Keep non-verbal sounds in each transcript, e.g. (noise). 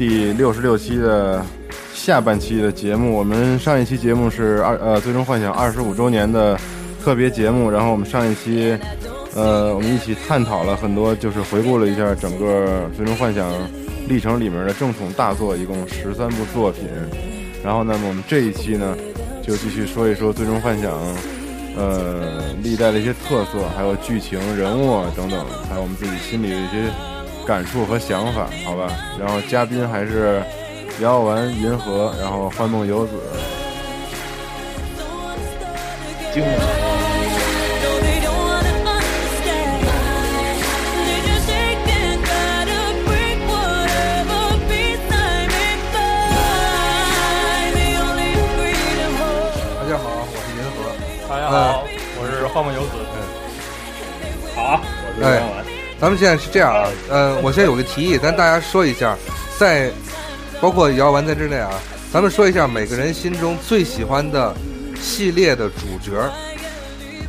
第六十六期的下半期的节目。我们上一期节目是二呃《最终幻想》二十五周年的特别节目，然后我们上一期呃我们一起探讨了很多，就是回顾了一下整个《最终幻想》历程里面的正统大作，一共十三部作品。然后呢，我们这一期呢就继续说一说《最终幻想》。呃，历代的一些特色，还有剧情、人物啊等等，还有我们自己心里的一些感触和想法，好吧。然后嘉宾还是聊完银河，然后幻梦游子，精彩。大家好，我是银河。大家好，我是幻梦游子。嗯。好，我是。咱们现在是这样啊，呃，我现在有个提议，咱大家说一下，在包括姚丸在之内啊，咱们说一下每个人心中最喜欢的系列的主角。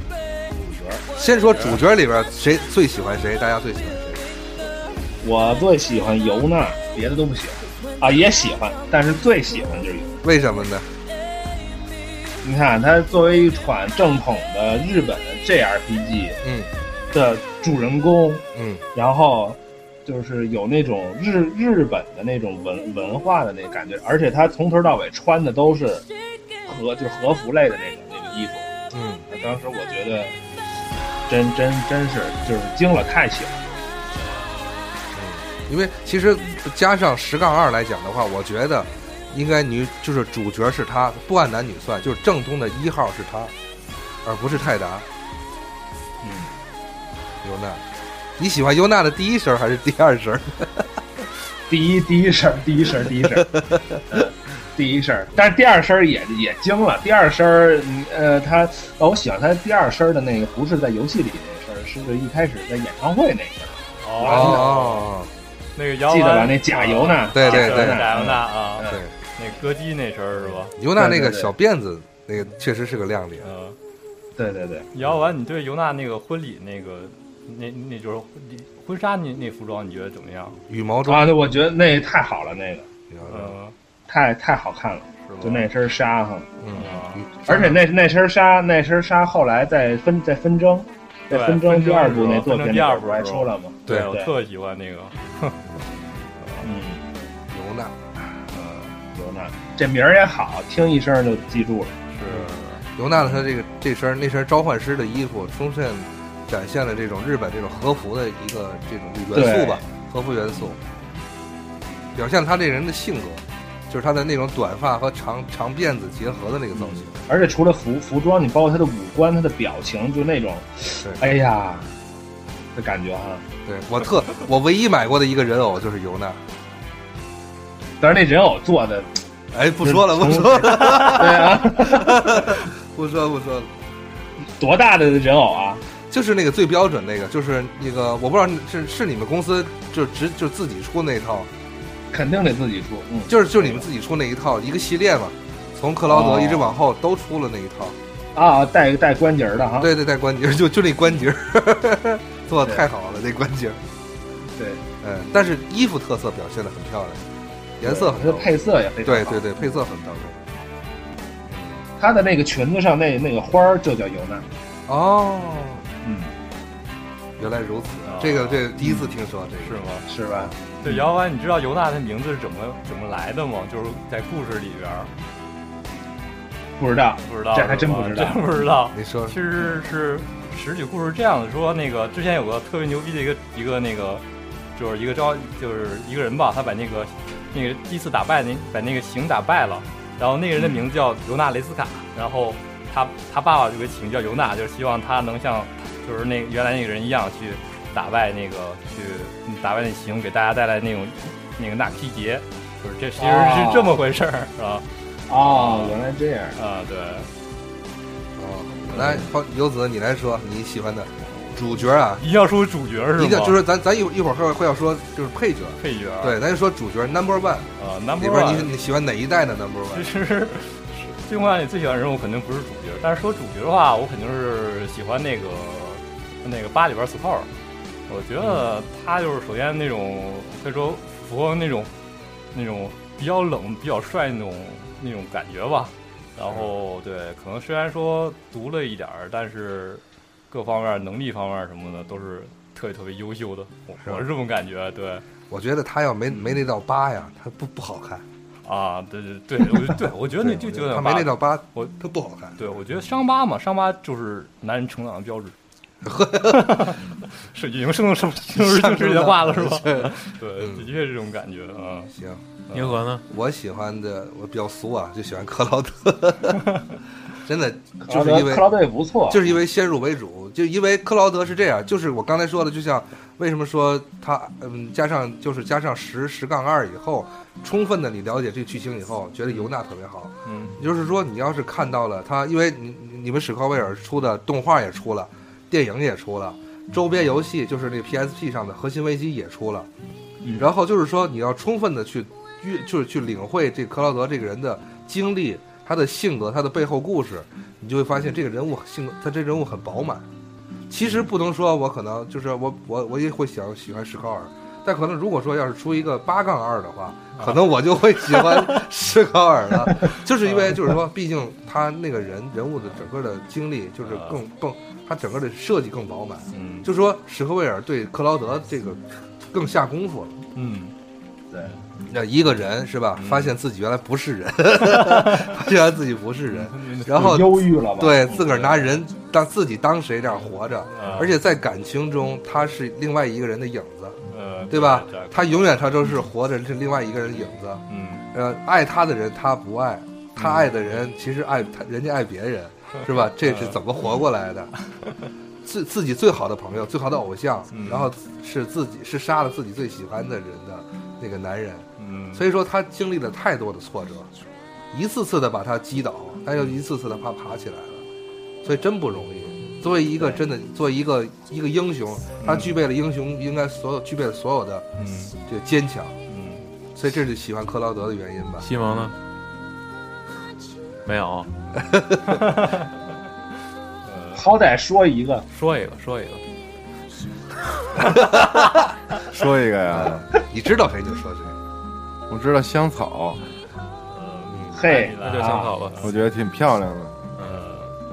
主角先说主角里边谁最喜欢谁，大家最喜欢谁？我最喜欢尤娜，别的都不喜欢啊，也喜欢，但是最喜欢就是尤。为什么呢？你看，它作为一款正统的日本的 JRPG 嗯的主人公，嗯然后就是有那种日日本的那种文文化的那感觉，而且他从头到尾穿的都是和就是和服类的那个那个衣服。嗯，当时我觉得真真真是就是惊了，太喜欢了。因为其实加上十杠二来讲的话，我觉得应该女就是主角是他，不按男女算，就是正宗的一号是他，而不是泰达。嗯，尤娜，你喜欢尤娜的第一声还是第二声？(laughs) 第一第一声，第一声，第一声，呃第一声，但是第二声也也惊了。第二声，嗯呃，他呃我喜欢他第二声的那个，不是在游戏里那声，是一开始在演唱会那声。哦，哦，那个姚记得吧？丸那假尤娜，对对对假尤娜啊，嗯对，那歌姬那声儿是吧？尤娜那个小辫子，那个确实是个亮点。嗯，对对对，姚完，你对尤娜那个婚礼那个那那就是婚纱那那服装，你觉得怎么样？羽毛装，啊，对，我觉得那太好了，那个嗯，太太好看了，是吧？就那身纱哈，嗯啊，而且那那身纱那身纱后来在纷在纷争，在对纷争第二部那作品第二部还是吧说了吗？对我特喜欢那个，(laughs) 嗯，尤娜，嗯尤娜这名儿也好，听一声就记住了。是尤娜的她这个这身那身召唤师的衣服，充分展现了这种日本这种和服的一个这种元素吧，和服元素，表现他这人的性格，就是他的那种短发和长长辫子结合的那个造型。而且除了服服装，你包括他的五官、他的表情，就那种，对哎呀的感觉哈。对我特 (laughs) 我唯一买过的一个人偶就是尤娜。但是那人偶做的，哎，不说了，不说了，对啊，(laughs) 不说不说了，多大的人偶啊？就是那个最标准那个，就是那个我不知道是是你们公司就直就自己出那一套，肯定得自己出，嗯，就是就是你们自己出那一套一个系列嘛，从克劳德一直往后都出了那一套。啊，带带关节的哈。对对，带关节，就就那关节，(laughs) 做的太好了，那关节。对，嗯，但是衣服特色表现的很漂亮，颜色很配色也非常好。对对对，配色很到位。它的那个裙子上那那个花儿就叫尤娜。哦，嗯，原来如此，哦这个这个第一次听说这个。是吗？是吧？对，姚完，你知道尤娜的名字是怎么怎么来的吗？就是在故事里边儿，不知道，不知道，这还 (laughs) 真不知道真不知道。你说其实是实体故事是这样的，说那个之前有个特别牛逼的一个一个那个，就是一个招就是一个人吧，他把那个那个第一次打败那把那个行打败了，然后那个人的名字叫尤娜雷斯卡，然后他他爸爸就给起名叫尤娜，就是希望他能像就是那原来那个人一样去打败那个去嗯打败那熊，给大家带来那种那个纳皮节，就是这其实哦是这么回事儿，是吧？哦，原来这样。啊，对。哦，来，好，游子你来说你喜欢的主角啊，一定要说主角是吗？一定就是咱咱一会一会儿会会要说就是配角，配角，对，咱就说主角 number one 啊，number one 你你喜欢哪一代的 number one？其实，最公里最喜欢的人物肯定不是主角，但是说主角的话，我肯定是喜欢那个那个八里边斯炮。我觉得他就是首先那种可以说符合那种那种比较冷、比较帅那种那种感觉吧。然后对，可能虽然说读了一点儿，但是各方面能力方面什么的都是特别特别优秀的。我是吧我是这么感觉，对。我觉得他要没没那道疤呀，他不不好看。啊，对对对，我对我觉得那就就有点他没那道疤，我他不好看。对，我觉得伤疤嘛，伤疤就是男人成长的标志。(laughs) 是已经说成什么就是就是这话了是吧？(laughs) 对，的确是这种感觉啊。行，银河呢？我喜欢的我比较俗啊，就喜欢克劳德。(laughs) 真的就是因为克劳德也不错，就是因为先入为主，就因为克劳德是这样，就是我刚才说的，就像为什么说他嗯加上就是加上十十杠二以后，充分的你了解这个剧情以后，觉得尤娜特别好。嗯，也就是说，你要是看到了他，因为你你们史克威尔出的动画也出了，电影也出了，周边游戏就是那 PSP 上的核心危机也出了，然后就是说你要充分的去约，就是去领会这克劳德这个人的经历。他的性格，他的背后故事，你就会发现这个人物性格，他这人物很饱满。其实不能说我可能就是我我我也会想喜欢史考尔，但可能如果说要是出一个八杠二的话，可能我就会喜欢史考尔了，(laughs) 就是因为就是说，毕竟他那个人人物的整个的经历就是更更，他整个的设计更饱满。嗯，就说史克威尔对克劳德这个更下功夫了。嗯，对。那一个人是吧？发现自己原来不是人，(laughs) 发现自己不是人，然后忧郁了吧？对自个儿拿人当自己当谁这样活着，嗯而且在感情中他是另外一个人的影子，呃，对吧？他永远他都是活着是另外一个人的影子。嗯呃，爱他的人他不爱，他爱的人其实爱他，人家爱别人，(laughs) 是吧？这是怎么活过来的？(laughs) 自自己最好的朋友、最好的偶像，嗯然后是自己是杀了自己最喜欢的人的那个男人。嗯，所以说他经历了太多的挫折，一次次的把他击倒，他又一次次的爬爬起来了，所以真不容易。作为一个真的，作为一个一个英雄，他具备了英雄应该所有具备了所有的嗯。这个坚强，嗯，所以这是喜欢克劳德的原因吧。西蒙呢？没有，(laughs) 好歹说一个，说一个，说一个，(laughs) (laughs) 说一个呀，你知道谁就说谁。我知道香草，嘿那那就香草吧。我觉得挺漂亮的。呃，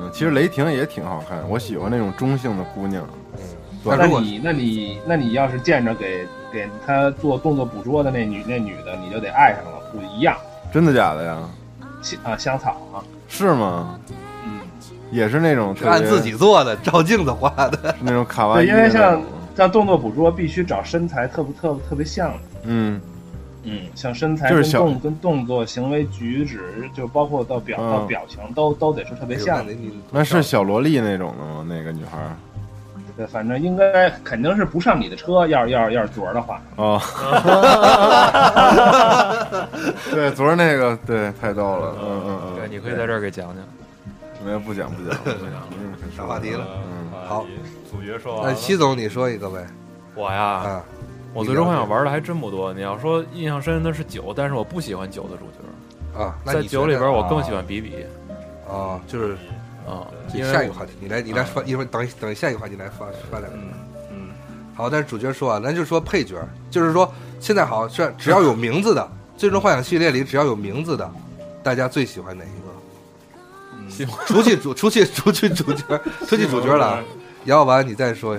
嗯，其实雷霆也挺好看，我喜欢那种中性的姑娘。那如果那你那你那你要是见着给给他做动作捕捉的那女那女的，你就得爱上了，不一样。真的假的呀？香啊香草啊，是吗？嗯，也是那种按自己做的，照镜子画的。那种卡哇，伊因为像像动作捕捉必须找身材特不特特别像的，嗯嗯，像身材就是小跟动跟动作、行为举止，就包括到表嗯。到表情都都得是特别像的。你那是小萝莉那种的吗？那个女孩儿。对，反正应该肯定是不上你的车，要是要是要是昨儿的话，哦，(laughs) (laughs) 对，昨儿那个对太逗了，嗯嗯嗯，对，你可以在这儿给讲讲。没有不讲不讲不讲，嗯上话题了。嗯，好，主角说完那了，西总你说一个呗？我呀，啊，我最终幻想玩的还真不多。你要说印象深的是九，但是我不喜欢九的主角，啊，那在你觉得九里边我更喜欢比比啊，就是啊，下一个话题，你来你来发，一会儿等一等下一个话题来发发两个。嗯嗯，好，但是主角说啊，咱就说配角，就是说现在好是只要有名字的《最终幻想》系列里只要有名字的，大家最喜欢哪一个？喜欢除去主，除去除去主角，(laughs) 除去主角了啊。姚完你再说，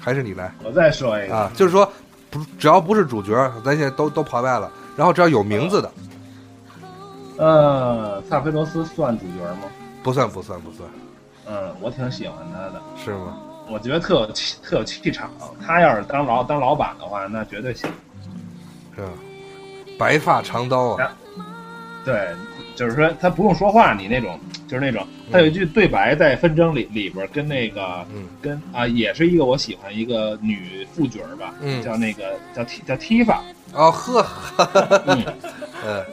还是你来我再说一个，啊？就是说，不，只要不是主角，咱现在都都跑外了，然后只要有名字的，呃，萨菲罗斯算主角吗？不算不算不算，嗯，我挺喜欢他的，是吗？我觉得特有气特有气场。他要是当老当老板的话，那绝对行。是吧？白发长刀啊，对，就是说他不用说话，你那种就是那种，他有一句对白在纷争里里边儿跟那个嗯。跟啊，也是一个我喜欢一个女副角儿吧，嗯。叫那个叫 T 叫 Tifa，哦呵，嗯，嗯。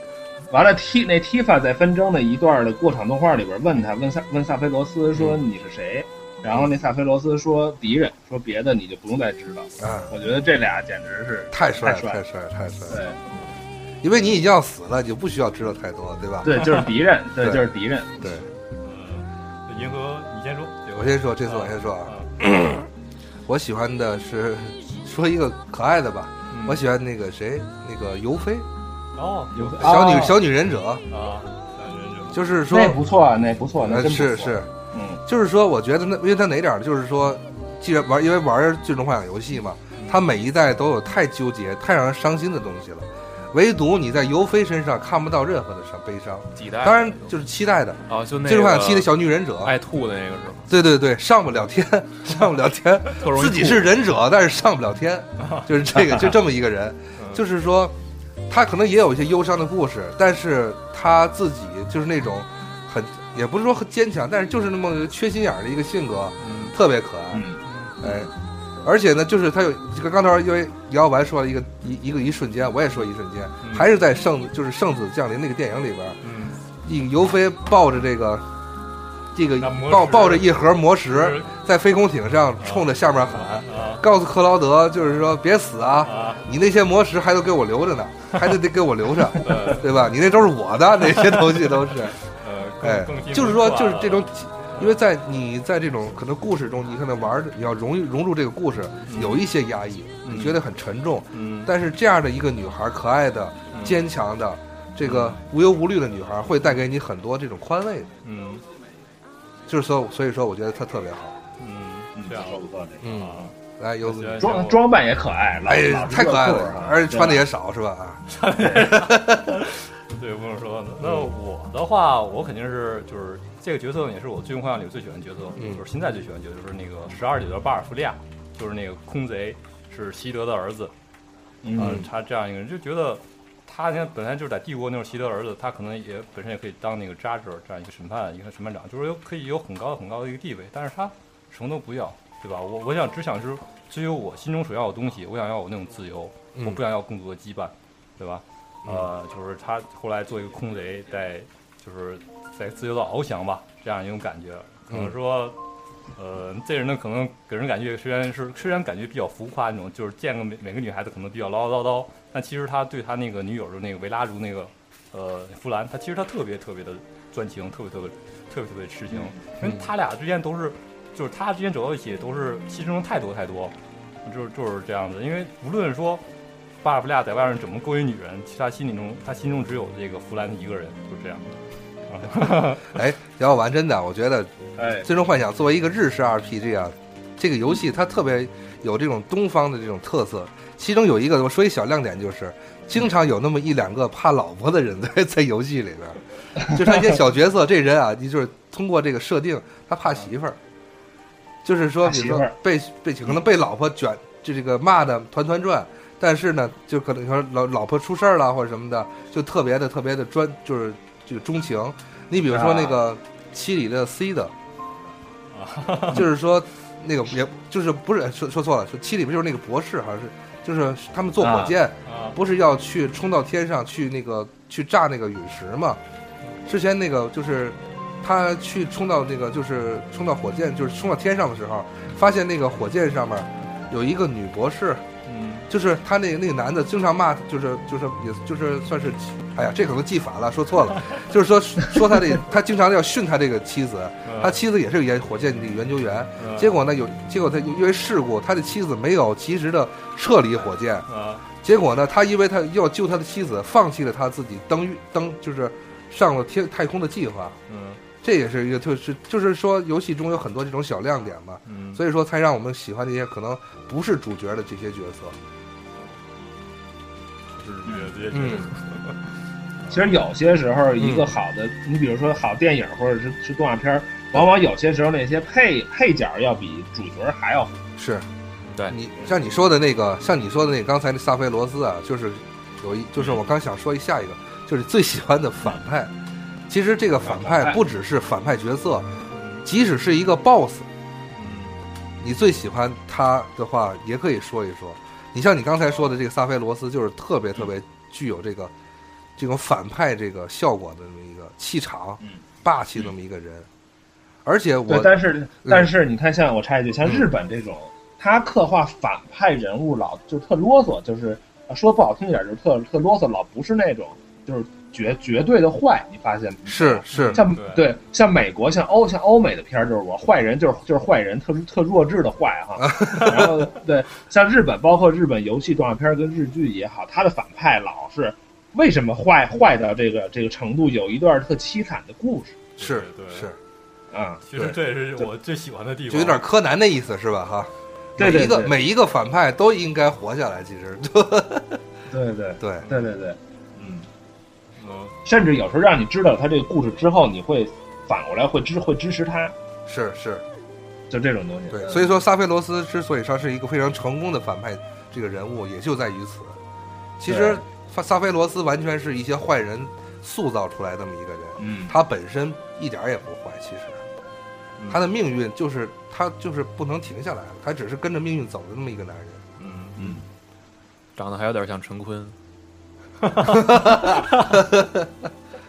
完了 T 那 Tifa 在纷争的一段的过场动画里边问他问萨问萨菲罗斯说你是谁，然后那萨菲罗斯说敌人，说别的你就不用再知道。啊，我觉得这俩简直是太帅了，太帅了。太帅了，太帅了！对因为你已经要死了，你就不需要知道太多，对吧？对，就是敌人，对，对就是敌人。对，嗯，银河你先说，我先说，这次我先说啊，啊，我喜欢的是说一个可爱的吧，嗯。我喜欢那个谁，那个尤菲，哦有小女哦。小女忍者，啊，小女忍者就是说那，不错啊，那不错，那是是，嗯，就是说，我觉得那因为他哪点就是说，既然玩，因为玩最终幻想游戏嘛，他每一代都有太纠结、太让人伤心的东西了。唯独你在尤菲身上看不到任何的伤悲伤，几代？当然就是期待的。啊，就那最终幻想七的小女忍者，爱吐的那个是吧？对对对，上不了天，(laughs) 上不了天，(laughs) 自己是忍者，但是上不了天，(laughs) 就是这个，就这么一个人，就是说，他可能也有一些忧伤的故事，但是他自己就是那种很，也不是说很坚强，但是就是那么缺心眼儿的一个性格，特别可爱，嗯。哎，而且呢，就是他有这个刚才因为姚白说了一个一一个一瞬间，我也说一瞬间，还是在圣就是圣子降临那个电影里边儿，嗯，一尤飞抱着这个这个抱抱着一盒魔石，在飞空艇上冲着下面喊，啊告诉克劳德，就是说别死啊，啊，你那些魔石还都给我留着呢，(laughs) 还得得给我留着，对吧？你那都是我的，那些东西都是，(laughs) 呃，哎就是说就是这种，因为在你在这种可能故事中，你可能玩的你要融融入这个故事，有一些压抑，你觉得很沉重，嗯，但是这样的一个女孩，可爱的、坚强的。这个无忧无虑的女孩会带给你很多这种宽慰，嗯就是说，所以说我觉得她特别好。嗯，这样不错不错，嗯啊，来，柚子我觉得女，装装扮也可爱，哎老，太可爱了，而且穿的也也少，是吧？(laughs) 对，不能说呢。那我的话，我肯定是就是这个角色也是我最终幻想里最喜欢的角色，嗯就是现在最喜欢的角色就是那个十二里的巴尔弗利亚，就是那个空贼，是希德的儿子。嗯啊，他这样一个人就觉得。他现在，本来就是在帝国那种希德儿子，他可能也本身也可以当那个扎哲这样一个审判一个审判长，就是有可以有很高很高的一个地位，但是他什么都不要，对吧？我我想只想是追求我心中所要的东西，我想要我那种自由，嗯我不想要更多的羁绊，对吧？呃，就是他后来做一个空贼，在就是在自由的翱翔吧，这样一种感觉。可能说，呃，这人呢，可能给人感觉虽然是虽然感觉比较浮夸那种，就是见个每每个女孩子可能比较唠唠叨叨，但其实他对他那个女友的那个维拉如那个呃弗兰，他其实他特别特别的专情，特别特别特别特别痴情，因为他俩之间都是就是他之间走到一起都是牺牲太多太多，就是就是这样子。因为无论说巴尔弗利亚在外面怎么勾引女人，其实他心里中他心中只有这个弗兰一个人，就是这样。啊，哎，姚完真的，我觉得哎《最终幻想》作为一个日式 RPG 啊，这个游戏它特别有这种东方的这种特色。其中有一个，我说一小亮点，就是经常有那么一两个怕老婆的人 (laughs) 在在游戏里边，就是他一些小角色，这人啊，你就是通过这个设定，他怕媳妇儿，就是说，比如说被被可能被老婆卷，就这个骂的团团转，但是呢，就可能说老老婆出事儿了或者什么的，就特别的特别的专，就是这个钟情。你比如说那个七里的 C 的，(laughs) 就是说那个也就是不是说说错了，说七里不就是那个博士，好像是就是他们坐火箭。啊，不是要去冲到天上去那个去炸那个陨石嘛？之前那个就是他去冲到那个就是冲到火箭就是冲到天上的时候，发现那个火箭上面有一个女博士，嗯就是他那个那个男的经常骂，就是就是也就是算是，哎呀，这可能记反了，说错了，(laughs) 就是说说他这他经常要训他这个妻子，他妻子也是研火箭的研究员，嗯结果呢有结果他因为事故，他的妻子没有及时的撤离火箭。啊结果呢，他因为他要救他的妻子，放弃了他自己登月登就是上了天太空的计划。嗯这也是一个就是就是说游戏中有很多这种小亮点嘛，嗯，所以说才让我们喜欢这些可能不是主角的这些角色。嗯，(laughs) 其实有些时候，一个好的，你比如说好电影或者是是动画片，往往有些时候那些配配角要比主角还要好。是，对你像你说的那个，像你说的那个刚才那萨菲罗斯啊，就是有一就是我刚想说一下一个，就是最喜欢的反派。其实这个反反派派不只是反派角色，即使是一个 BOSS，嗯你最喜欢他的话，也可以说一说。你像你刚才说的这个萨菲罗斯，就是特别特别具有这个这种反派这个效果的这么一个气场嗯、霸气这么一个人。而且我，但是但是你看，像我插一句，像日本这种，他刻画反派人物老就特啰嗦，就是呃说不好听一点，就是特特啰嗦，老不是那种就是绝绝对的坏，你发现没是是像对对像美国像欧像欧美的片儿，就是我坏人就是就是坏人，特特弱智的坏哈。(laughs) 然后对像日本，包括日本游戏动画片儿跟日剧也好，他的反派老是为什么坏坏到这个这个程度，有一段特凄惨的故事是对对是，啊。其实这也是我最喜欢的地方，就有点柯南的意思是吧？哈，每一个对每一个反派都应该活下来。其实，对对 (laughs) 对，对对对，甚至有时候让你知道他这个故事之后，你会反过来会支会支持他，是是，就这种东西。对。所以说，萨菲罗斯之所以说是一个非常成功的反派这个人物，也就在于此。其实，萨萨菲罗斯完全是一些坏人塑造出来这么一个人。嗯，他本身一点儿也不坏，其实嗯他的命运就是他就是不能停下来了，他只是跟着命运走的那么一个男人。嗯嗯，长得还有点像陈坤，(laughs)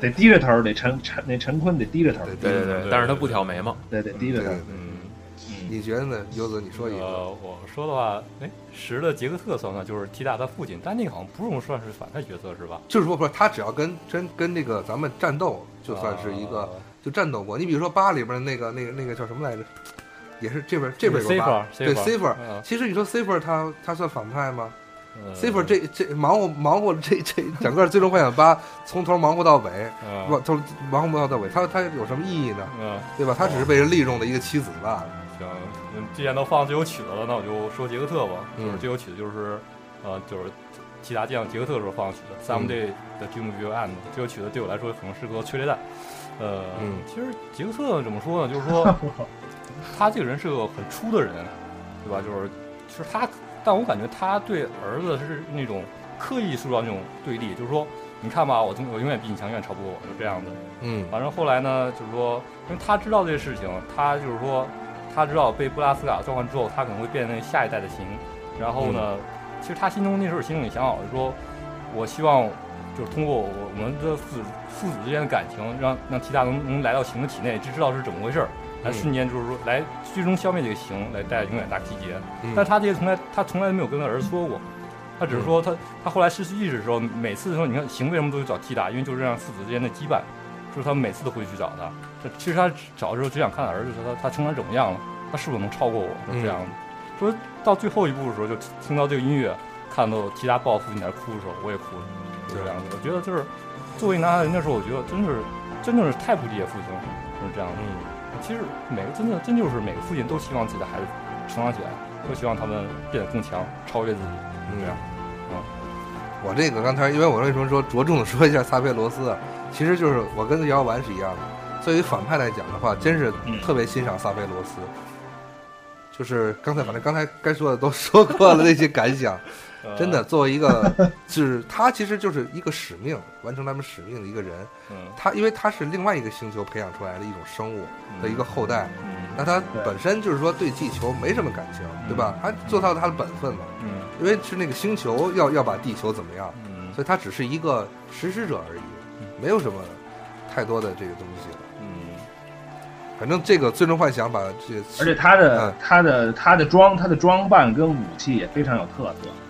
得低着头，得陈陈那陈坤得低着头，对对对，但是他不挑眉毛，对得低着头。嗯。你觉得呢，优子？你说一个。呃，我说的话，哎，十的杰克特算不算？就是提大他父亲，但那个好像不用算是反派角色是吧？就是说，不是他只要跟真跟那个咱们战斗，就算是一个、啊就战斗过。你比如说八里边那个那个那个叫什么来着？也是这边这边有对 C 分。嗯其实你说 C 分他他算反派吗嗯？C 分这这忙活忙活这这整个最终幻想八 (laughs) 从头忙活到尾，嗯不从忙活到尾，他他有什么意义呢？嗯，对吧？他只是被人利用的一个棋子罢了。行，嗯既然都放这首曲子了，那我就说杰克特吧。就是嗯这首曲子就是，呃，就是提达将杰克特的时候放的曲子，《Someday 的 Dream Will End》。这首曲子对我来说很适合催泪弹。呃，嗯其实杰克特怎么说呢？就是说，(laughs) 他这个人是个很粗的人，对吧？就是，其实他，但我感觉他对儿子是那种刻意塑造那种对立，就是说，你看吧，我永我永远比你强，永远超不过我，就这样子。嗯反正后来呢，就是说，因为他知道这个事情，他就是说，他知道被布拉斯卡召唤之后，他可能会变成下一代的形。然后呢，其实他心中那时候心里想好，就是说我希望就是通过我我们的父子父子之间的感情，让让提达能能来到形的体内，知知道是怎么回事儿，来嗯瞬间就是说来最终消灭这个形，来带来永远大集结。嗯但他这些从来他从来没有跟他儿子说过，他只是说他他后来失去意识的时候，每次的时候，你看行为什么都去找 T 达，因为就是这样父子之间的羁绊，就是他们每次都会去找他。这其实他找的时候只想看他儿子，说他他成长怎么样了，他是否能超过我，是这样的。说到最后一步的时候，就听到这个音乐，看到 T 达抱父亲在那哭的时候，我也哭了，就是这样子。我觉得就是作为男孩子，那时候我觉得真是真的是太不理解父亲了，就是这样的。其实每个真的真就是每个父亲都希望自己的孩子成长起来，都希望他们变得更强，超越自己，是这样。我这个刚才，因为我为什么说着重的说一下萨菲罗斯啊？其实就是我跟姚丸是一样的。作为反派来讲的话，真是嗯特别欣赏萨菲罗斯。就是刚才反正刚才该说的都 (laughs) 说过了那些感想，真的作为一个，就是他其实就是一个使命，完成他们使命的一个人。嗯他因为他是另外一个星球培养出来的一种生物的一个后代，嗯那他本身就是说对地球没什么感情，对吧？他做到他的本分嘛，嗯因为是那个星球要要把地球怎么样，嗯所以他只是一个实施者而已，没有什么太多的这个东西。嗯反正这个最终幻想把这，而且他的嗯他的他的装他的装扮跟武器也非常有特色，呃，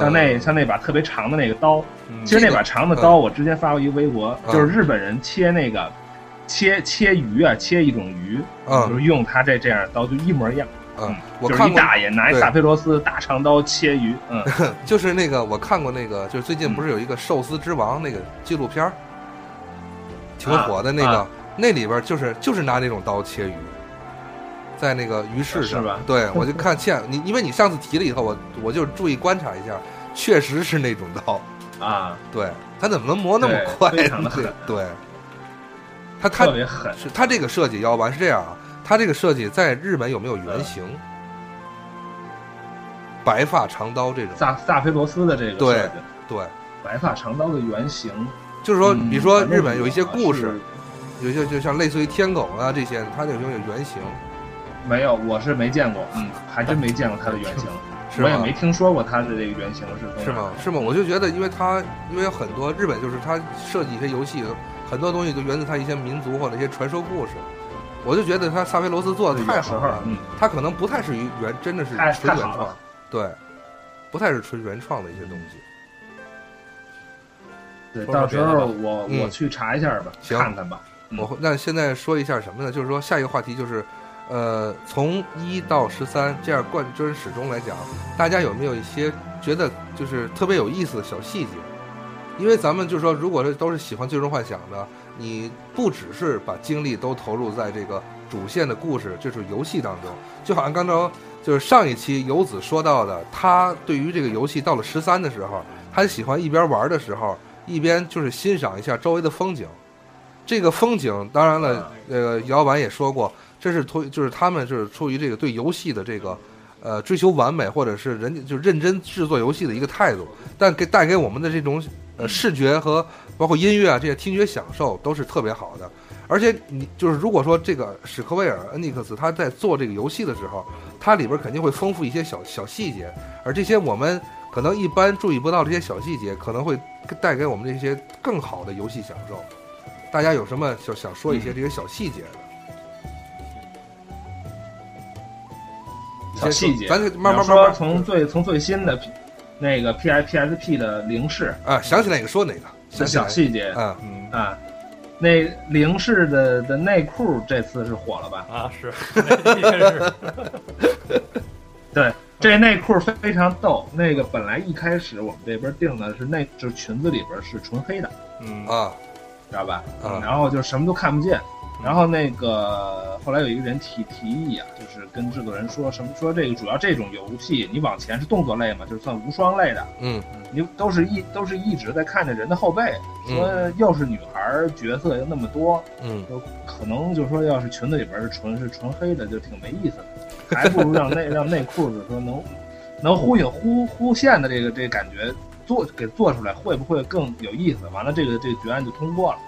像那像那把特别长的那个刀，嗯其实那把长的刀，我之前发过一个微博，嗯就是日本人切那个切切鱼啊，切一种鱼，嗯就是用他这这样的刀就一模一样。嗯，我就是看大爷拿一对萨菲罗斯大长刀切鱼，嗯，(laughs) 就是那个我看过那个，就是最近不是有一个寿司之王那个纪录片儿，挺火的那个，啊那里边就是就是拿那种刀切鱼，在那个鱼市上，是吧对我就看见你，因为你上次提了以后，我我就注意观察一下，确实是那种刀，啊，(laughs) 对他怎么能磨那么快？非常的狠对，对 (laughs) 他他特别狠。是他这个设计要完是这样啊，他这个设计在日本有没有原型？白发长刀这种，萨萨菲罗斯的这个对对，白发长刀的原型，就是说，嗯比如说日本有一些故事是，有些就像类似于天狗啊这些，它有没有原型？没有，我是没见过，嗯，还真没见过它的原型，(laughs) 是吗我也没听说过它的这个原型是是吗？是吗？我就觉得，因为它因为很多日本就是它设计一些游戏，很多东西就源自它一些民族或者一些传说故事。我就觉得他萨菲罗斯做的太好了，嗯，他可能不太是原，真的是纯原创太好了，对，不太是纯原创的一些东西。对，到时候我嗯我去查一下吧，行看看吧。嗯我会那现在说一下什么呢？就是说下一个话题就是，呃，从一到十三这样贯穿始终来讲，大家有没有一些觉得就是特别有意思的小细节？因为咱们就是说，如果是都是喜欢《最终幻想》的，你不只是把精力都投入在这个主线的故事，就是游戏当中，就好像刚才就是上一期游子说到的，他对于这个游戏到了十三的时候，他喜欢一边玩的时候，一边就是欣赏一下周围的风景。这个风景，当然了，呃，姚婉也说过，这是出就是他们就是出于这个对游戏的这个呃追求完美，或者是人家就认真制作游戏的一个态度，但给带给我们的这种呃视觉和包括音乐啊这些听觉享受都是特别好的。而且你就是如果说这个史克威尔恩尼克斯他在做这个游戏的时候，它里边肯定会丰富一些小小细节，而这些我们可能一般注意不到这些小细节，可能会带给我们这些更好的游戏享受。大家有什么想想说一些这些小细节的？小细节，咱就慢慢说慢慢从最从最新的 P, 那个 P I P S P 的零式啊，想起来哪个说哪个，想小细节啊，嗯啊，那零式的的内裤这次是火了吧？啊是，那是 (laughs) 对，这内裤非非常逗。那个本来一开始我们这边定的是内，就是裙子里边是纯黑的，嗯啊知道吧？啊然后就什么都看不见。然后那个后来有一个人提提议啊，就是跟制作人说什么说这个主要这种游戏你往前是动作类嘛，就是算无双类的，嗯。你都是一都是一直在看着人的后背，说又是女孩角色又那么多，嗯。就可能就是说要是裙子里边是纯是纯黑的，就挺没意思的，还不如让内让内裤子说能能忽隐忽忽现的这个这个感觉做给做出来，会不会更有意思？完了，这个这个决案就通过了。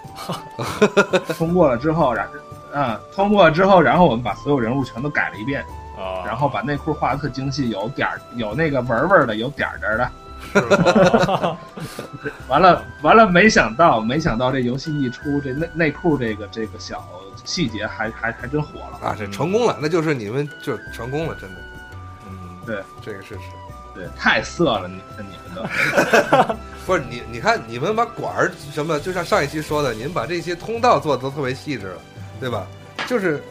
(laughs) 通过了之后，然啊、通过了之后，然后我们把所有人物全都改了一遍，啊，然后把内裤画的特精细，有点儿有那个纹纹的，有点儿点儿的。是吧完了完了，没想到没想到这游戏一出，这内内裤这个这个小细节还还还真火了。啊，这成功了，那就是你们就成功了，真的，嗯对，这个事实。对，太色了，你看你们都。(laughs) 不是你，你看你们把管儿什么，就像上一期说的，你们把这些通道做的都特别细致了，对吧？就是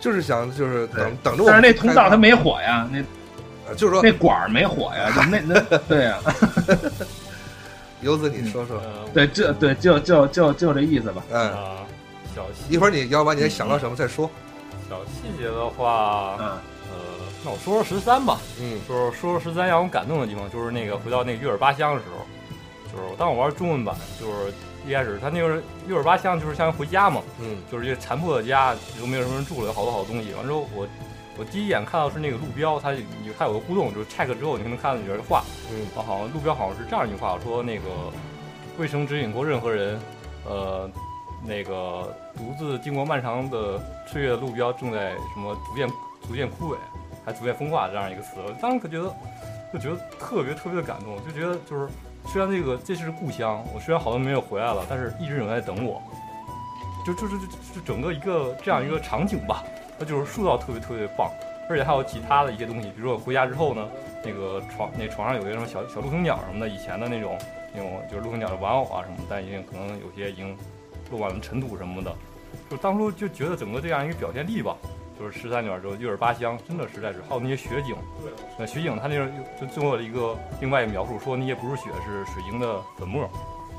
就是想就是等等着我但是那通道它没火呀，那呃就是说那管儿没火呀，(laughs) 那那对呀，游子你说说，呃对，这对就就就就这意思吧。嗯，啊小细一会儿你要不然你想到什么再说，小细节的话，嗯，呃，那我说说十三吧。嗯就是说说十三让我感动的地方，就是那个回到那个月尔巴乡的时候，就是当我玩中文版，就是一开始他那个月尔八乡就是像回家嘛，嗯就是一个残破的家，又没有什么人住了，有好多好多东西。完之后我我第一眼看到是那个路标，它有它有个互动，就是 check 之后你能看到里边的话，嗯啊，好像路标好像是这样一句话，说那个未曾指引过任何人，呃，那个独自经过漫长的岁月的路标正在什么逐渐逐渐枯萎，还逐渐风化这样一个词，我当时可觉得就觉得特别特别的感动，就觉得就是虽然这个这是故乡，我虽然好多年没有回来了，但是一直有人在等我，就就是就就整个一个这样一个场景吧，它就是塑造特别特别棒，而且还有其他的一些东西，比如说我回家之后呢，那个床那床上有一个什么小小陆行鸟什么的，以前的那种那种就是陆行鸟的玩偶啊什么，但已经可能有些已经落满了尘土什么的，就当初就觉得整个这样一个表现力吧。就是十三卷之后，月儿八乡真的实在是，还有那些雪景，那，雪景它那个就做了一个另外一个描述，说那些不是雪，是水晶的粉末，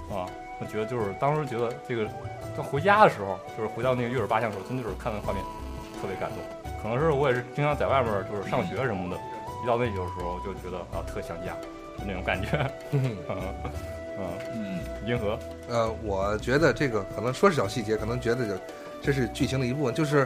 啊，我觉得就是当时觉得这个，到回家的时候，就是回到那个月儿八乡的时候，真的就是看那画面特别感动。可能是我也是经常在外面就是上学什么的，一到那些时候就觉得啊特想家，就那种感觉。(laughs) 嗯嗯嗯，嗯，银河呃，我觉得这个可能说是小细节，可能觉得就这是剧情的一部分，就是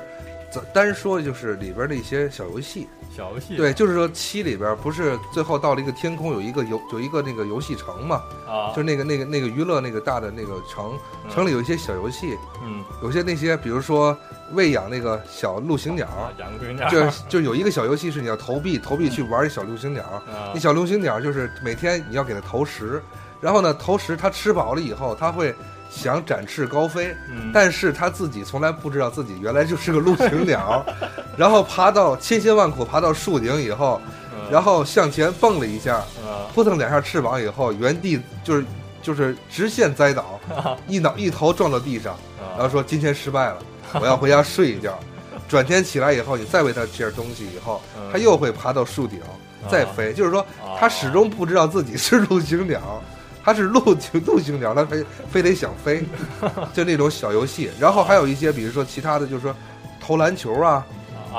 咱单说就是里边的一些小游戏。小游戏对，就是说七里边不是最后到了一个天空，有一个游有一个那个游戏城嘛，啊，就是那个那个那个娱乐那个大的那个城，城里有一些小游戏，嗯有些那些比如说喂养那个小陆行鸟，就是就有一个小游戏是你要投币投币去玩一小陆行鸟，啊那小陆行鸟就是每天你要给它投食，然后呢投食它吃饱了以后，它会想展翅高飞，嗯。但是它自己从来不知道自己原来就是个陆行鸟，(laughs) 然后爬到千辛万苦爬到树顶以后，然后向前蹦了一下，啊扑腾两下翅膀以后，原地就是就是直线栽倒，一脑一头撞到地上，然后说今天失败了，我要回家睡一觉。转天起来以后，你再喂它吃点东西以后，它又会爬到树顶再飞，就是说它始终不知道自己是陆行鸟，它是陆行陆行鸟，它非非得想飞，(laughs) 就那种小游戏。然后还有一些，比如说其他的，就是说投篮球啊，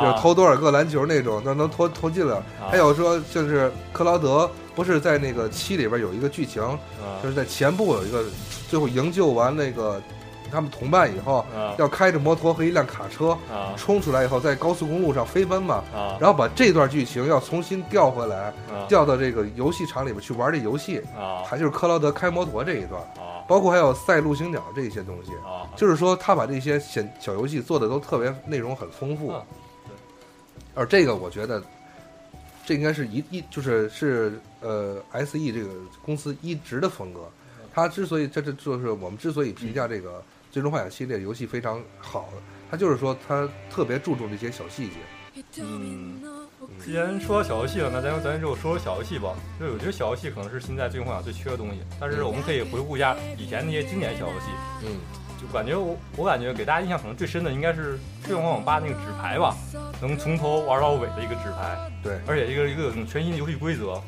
就是投多少个篮球那种，那能投投进了。还有说，就是克劳德不是在那个七里边有一个剧情，就是在前部有一个最后营救完那个他们同伴以后，要开着摩托和一辆卡车冲出来以后，在高速公路上飞奔嘛，然后把这段剧情要重新调回来，调到这个游戏场里边去玩这游戏，还就是克劳德开摩托这一段，包括还有赛陆行鸟这些东西，就是说他把这些小小游戏做的都特别内容很丰富，而这个我觉得。这应该是一一就是是呃，S E 这个公司一直的风格。他之所以这这就是我们之所以评价这个《最终幻想》系列游戏非常好，它就是说它特别注重这些小细节。嗯，既然说到小游戏了，那咱咱就说说小游戏吧。就是我觉得小游戏可能是现在《最终幻想》最缺的东西，但是我们可以回顾一下以前那些经典小游戏。嗯。就感觉我我感觉给大家印象可能最深的应该是《最终幻想八》那个纸牌吧，能从头玩到尾的一个纸牌。对，而且一个一个全新的游戏规则，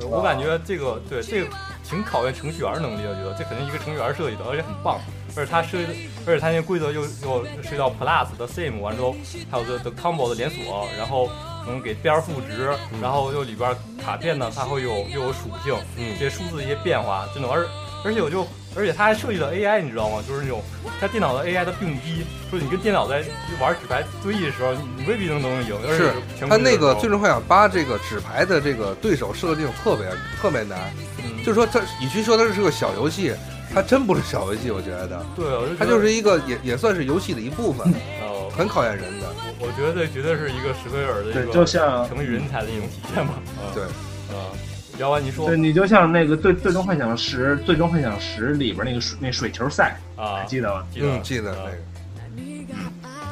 我感觉这个对这个挺考验程序员能力的，我觉得这肯定一个程序员设计的，而且很棒。而且它设计的，而且它那规则又又涉及到 plus 的 sim 完之后，还有 the the combo 的连锁，然后能给边赋值，然后又里边卡片呢，它会有又有属性，嗯，这些数字的一些变化，真的而而且我就。而且它还设计了 AI，你知道吗？就是那种它电脑的 AI 的并机，就是你跟电脑在玩纸牌对弈的时候，你未必能能赢。是它那个《最终幻想八》这个纸牌的这个对手设定特别特别难，嗯、就是说它与其说它是个小游戏，它真不是小游戏，我觉得。对，我就它就是一个也也算是游戏的一部分，哦，很考验人的。我我觉得这绝对是一个史克威尔的一个就像成语人才的一种体现吧。对，啊。姚完，你说，对你就像那个最最终幻想十，最终幻想十里边那个水那水球赛啊，还记得吗？记得，嗯，记得那个，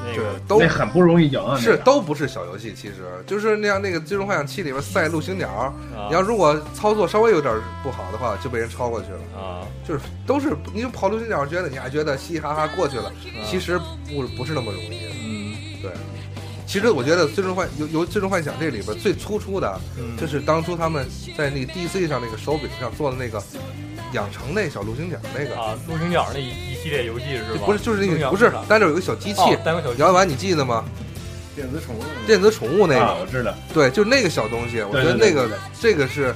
那个都那很不容易赢啊，是都不是小游戏，其实就是那样。那个最终幻想七里边赛陆行鸟，你要如果操作稍微有点不好的话，就被人超过去了啊。就是都是你就跑陆行鸟，觉得你还觉得嘻嘻哈哈过去了，其实不不是那么容易。嗯，对。其实我觉得《最终幻由由最终幻想》这里边最突出的，就是当初他们在那个 DC 上那个手柄上做的那个养成那小陆行鸟那个啊，陆行鸟那一一系列游戏是吧？不是，就是那个不是单着有个小机器，单个小摇完你记得吗？电子宠物，电子宠物那个。我知道，对，就那个小东西，我觉得那个这个是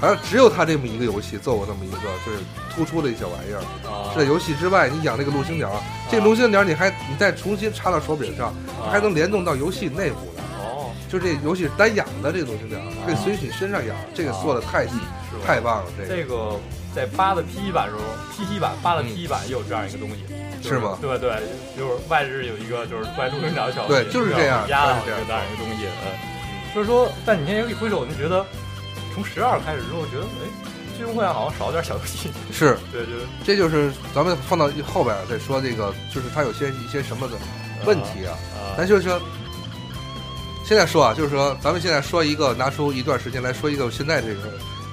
好像只有他这么一个游戏做过这么一个，就是突出的一小玩意儿。啊。是在游戏之外，你养那个陆星鸟，这个陆星鸟你还你再重新插到手柄上，啊。还能联动到游戏内部的。哦，就这游戏是单养的这个陆星鸟，可以随你身上养，这个做的太细太棒了，这个。这个在八的 PC 版时候，P T 版八的 PC 版也有这样一个东西，就是是吗对对，就是外置有一个就是怪陆星鸟小对就是这样压的这样一个东西，嗯，就是说，但你现在一回首，你觉得从十二开始之后，觉得哎，最终幻想好像少了点小游戏，(laughs) 是，(laughs) 对，就是这就是咱们放到后边再说这个，就是它有些一些什么的问题啊。啊。咱就是说，现在说啊，就是说，咱们现在说一个，拿出一段时间来说一个现在这个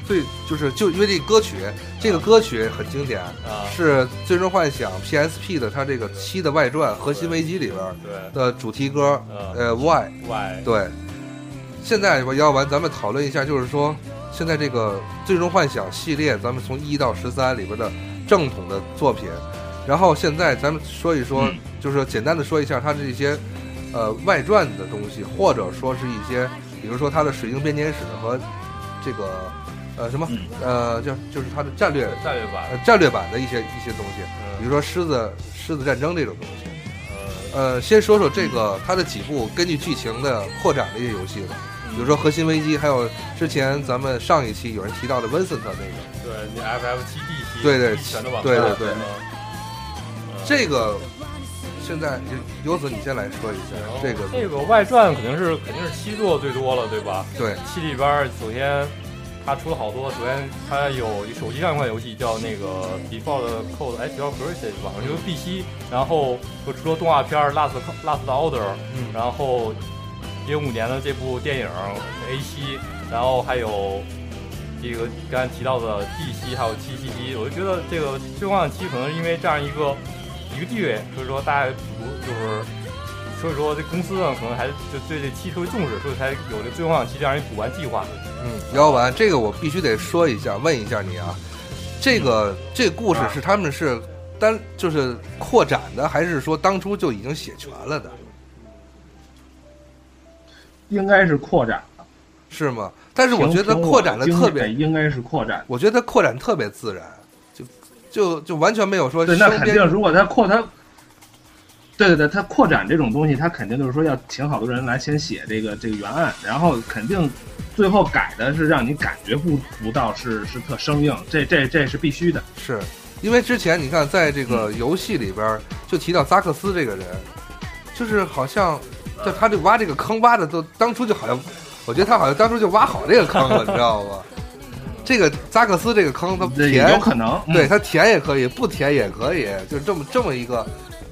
最就是就因为这歌曲，这个歌曲很经典，啊，是《最终幻想》PSP 的它这个七的外传《核心危机》里边对，的主题歌，呃，Why Why。对，现在我要完，咱们讨论一下，就是说，现在这个《最终幻想》系列，咱们从一到十三里边的正统的作品，然后现在咱们说一说，嗯就是简单的说一下它这些呃外传的东西，或者说是一些，比如说它的《水晶编年史》和这个呃什么嗯。呃叫就是它的战略战略版呃，战略版的一些一些东西，比嗯如说狮子狮子战争这种东西。呃呃，先说说这个它的几部根据剧情的扩展的一些游戏吧，比如说《核心危机》，还有之前咱们上一期有人提到的 Vincent 那个，对你 FF 七 D 七对对对对对这个现在由此你先来说一下这个。这个外传肯定是肯定是七做最多了，对吧？对。七里边首先它出了好多，首先它有手机上一款游戏叫那个 Default Code，哎 Process 吧，就是碧玺，然后又出了动画片 Last Last Order，嗯然后零五年的这部电影 A 七，然后还有这个刚才提到的 D 七，还有七七七，我就觉得这个《最终幻想七》可能是因为这样一个一个地位，所以说大家不就是。所以说，这公司呢，可能还就对这七特别重视，所以才有这《最终幻想七》这样一补完计划。嗯，姚文这个我必须得说一下，问一下你啊，这个这故事是他们是单就是扩展的，还是说当初就已经写全了的，应该是扩展的。是吗？但是我觉得凭扩展的特别，应该是扩展。我觉得扩展特别自然，就就就完全没有说对，那肯定，如果他扩他，对对对，他扩展这种东西，他肯定就是说要请好多人来先写这个这个原案，然后肯定最后改的是让你感觉不不到是是特生硬，这这这是必须的。是因为之前你看，在这个游戏里边儿就提到扎克斯这个人，就是好像在他这挖这个坑挖的都当初就好像，我觉得他好像当初就挖好这个坑了，你知道吗？(laughs) 这个扎克斯这个坑，他填有填，可能，嗯对他填也可以，不填也可以，就是这么这么一个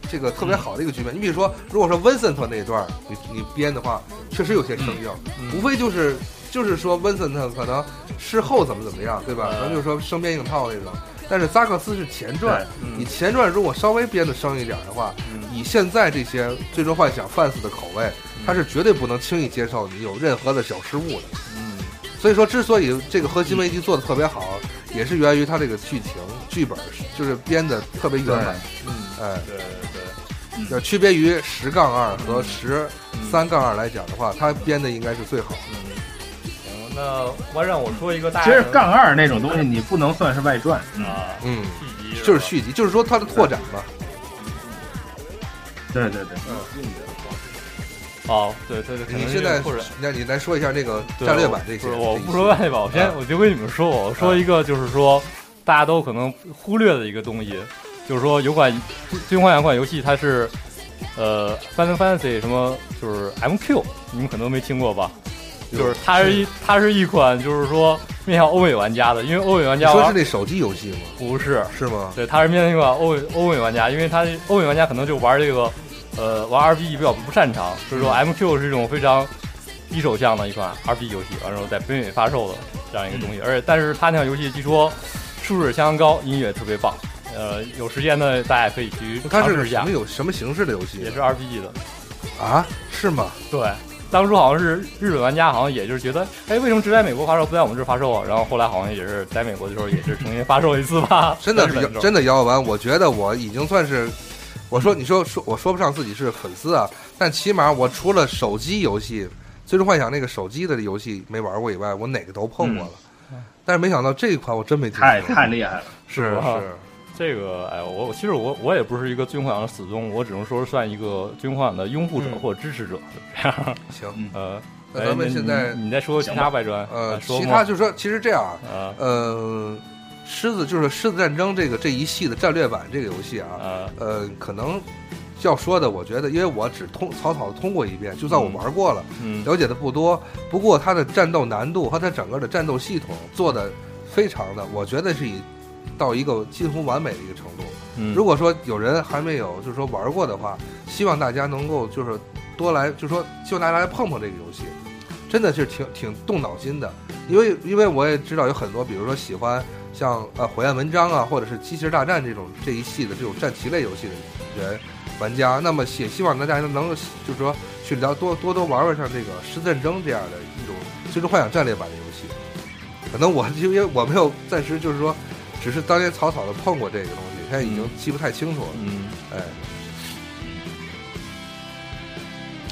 这个特别好的一个局面。你比如说，如果说温森特那一段你你编的话，确实有些生硬，无非就是就是说温森特可能事后怎么怎么样，对吧？可能就是说生编硬套那种。但是扎克斯是前传，你前传如果稍微编的生一点的话，以现在这些最终幻想 fans 的口味，他是绝对不能轻易接受你有任何的小失误的。嗯，所以说，之所以这个核心危机做的特别好，也是源于他这个剧情剧本就是编的特别圆满。嗯，哎，对对对，要区别于十杠二和十三杠二来讲的话，它编的应该是最好的。那我让我说一个大其实杠二那种东西你不能算是外传，啊，嗯，续集就是续集，就是说它的拓展嘛。对对对，哦，对对对，你现在或者，那你来说一下这个对战略版这些。不是，我不说外吧，我先啊我就跟你们说，我说一个就是说大家都可能忽略的一个东西，就是说有款《最终幻想》款游戏，它是呃 Final Fantasy 什么就是 MQ，你们可能没听过吧？就是它是一它是一款就是说面向欧美玩家的，因为欧美玩家玩说是那手机游戏吗？不是，是吗？对，它是面向一款欧美欧美玩家，因为它欧美玩家可能就玩这个，呃，玩 RPG 比较不擅长，所以说 MQ 是一种非常低手向的一款 RPG 游戏，完之后在北美发售的这样一个东西，而且但是它那款游戏据说素质相当高，音乐特别棒，呃，有时间呢大家可以去它是尝试一下个什么，有什么形式的游戏也是 RPG 的，啊？是吗？对。当初好像是日本玩家，好像也就是觉得，哎，为什么只在美国发售，不在我们这儿发售啊？然后后来好像也是在美国的时候，也是重新发售一次吧。(laughs) 真的 (laughs) 真的摇摇丸，我觉得我已经算是，我说你说说我说不上自己是粉丝啊，但起码我除了手机游戏《最终幻想》那个手机的游戏没玩过以外，我哪个都碰过了。嗯但是没想到这一款我真没听说太太厉害了。是吧是，这个，哎，我我其实我我也不是一个最终幻的死忠，我只能说是算一个最终幻的拥护者嗯。或者支持者，这样。行，呃，那咱们哎现在你你再说其他外传，呃，说其他就是说，其实这样啊，啊。呃，狮子就是狮子战争这个这一系的战略版这个游戏啊，啊。呃，可能要说的，我觉得，因为我只通草草的通过一遍，就算我玩过了，嗯。了解的不多。不过它的战斗难度和它整个的战斗系统做的非常的，我觉得是以到一个近乎完美的一个程度。嗯，如果说有人还没有就是说玩过的话，希望大家能够就是多来，就是说希望大家来碰碰这个游戏，真的是挺挺动脑筋的。因为因为我也知道有很多，比如说喜欢像呃火焰文章啊，或者是机器人大战这种这一系的这种战棋类游戏的人玩家，那么也希望大家能够就是说去聊多多多玩玩像这个《狮子战争》这样的一种《最终幻想》战略版的游戏。可能我因为我没有暂时就是说，只是当年草草的碰过这个东西，现在已经记不太清楚了。嗯哎，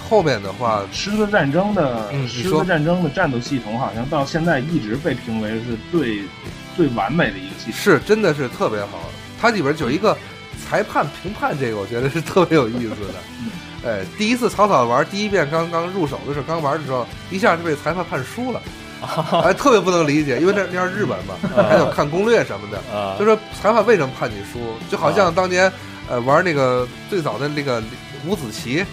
后面的话，狮子战争的狮子战争的战斗系统，好像到现在一直被评为是最最完美的一个系统。是真的是特别好。它里边有一个裁判评判，这个我觉得是特别有意思的。哎，第一次草草玩，第一遍刚刚入手的时候，刚玩的时候，一下就被裁判判输了，(laughs) 哎，特别不能理解，因为那 (laughs) 那是日本嘛，还有看攻略什么的，啊。就说裁判为什么判你输，就好像当年呃玩那个最早的那个五子棋，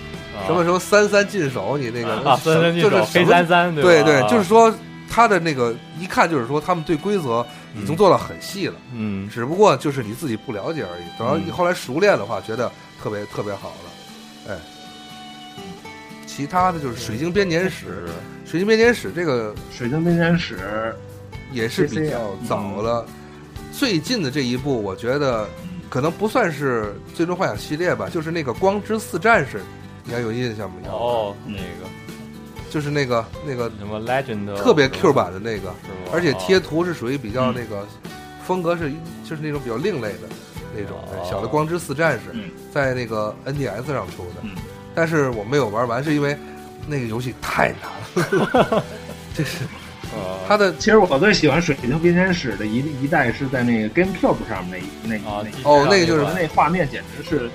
什么什么三三进手，你那个 (laughs) 就是什么三三，对对吧就是说他的那个一看就是说他们对规则已经做到很细了。嗯。只不过就是你自己不了解而已。等到你嗯。后来熟练的话，觉得特别特别好了。哎，其他的就是《水晶编年史》，《水晶编年史》这个水晶编年史也是比较早了。最近的这一部，我觉得可能不算是《最终幻想》系列吧，就是那个《光之四战士》，你还有印象没有？哦，那个。就是那个那个什么 Legend，特别 Q 版的那个，而且贴哦图是属于比较那个风格是就是那种比较另类的那种哦小的光之四战士嗯，在那个 NDS 上出的嗯，但是我没有玩完，是因为那个游戏太难了，(laughs) 这是呃它的其实我最喜欢水晶冰天使的一一代是在那个 GameCube 上面那一那啊那哦那个就是那画面简直是，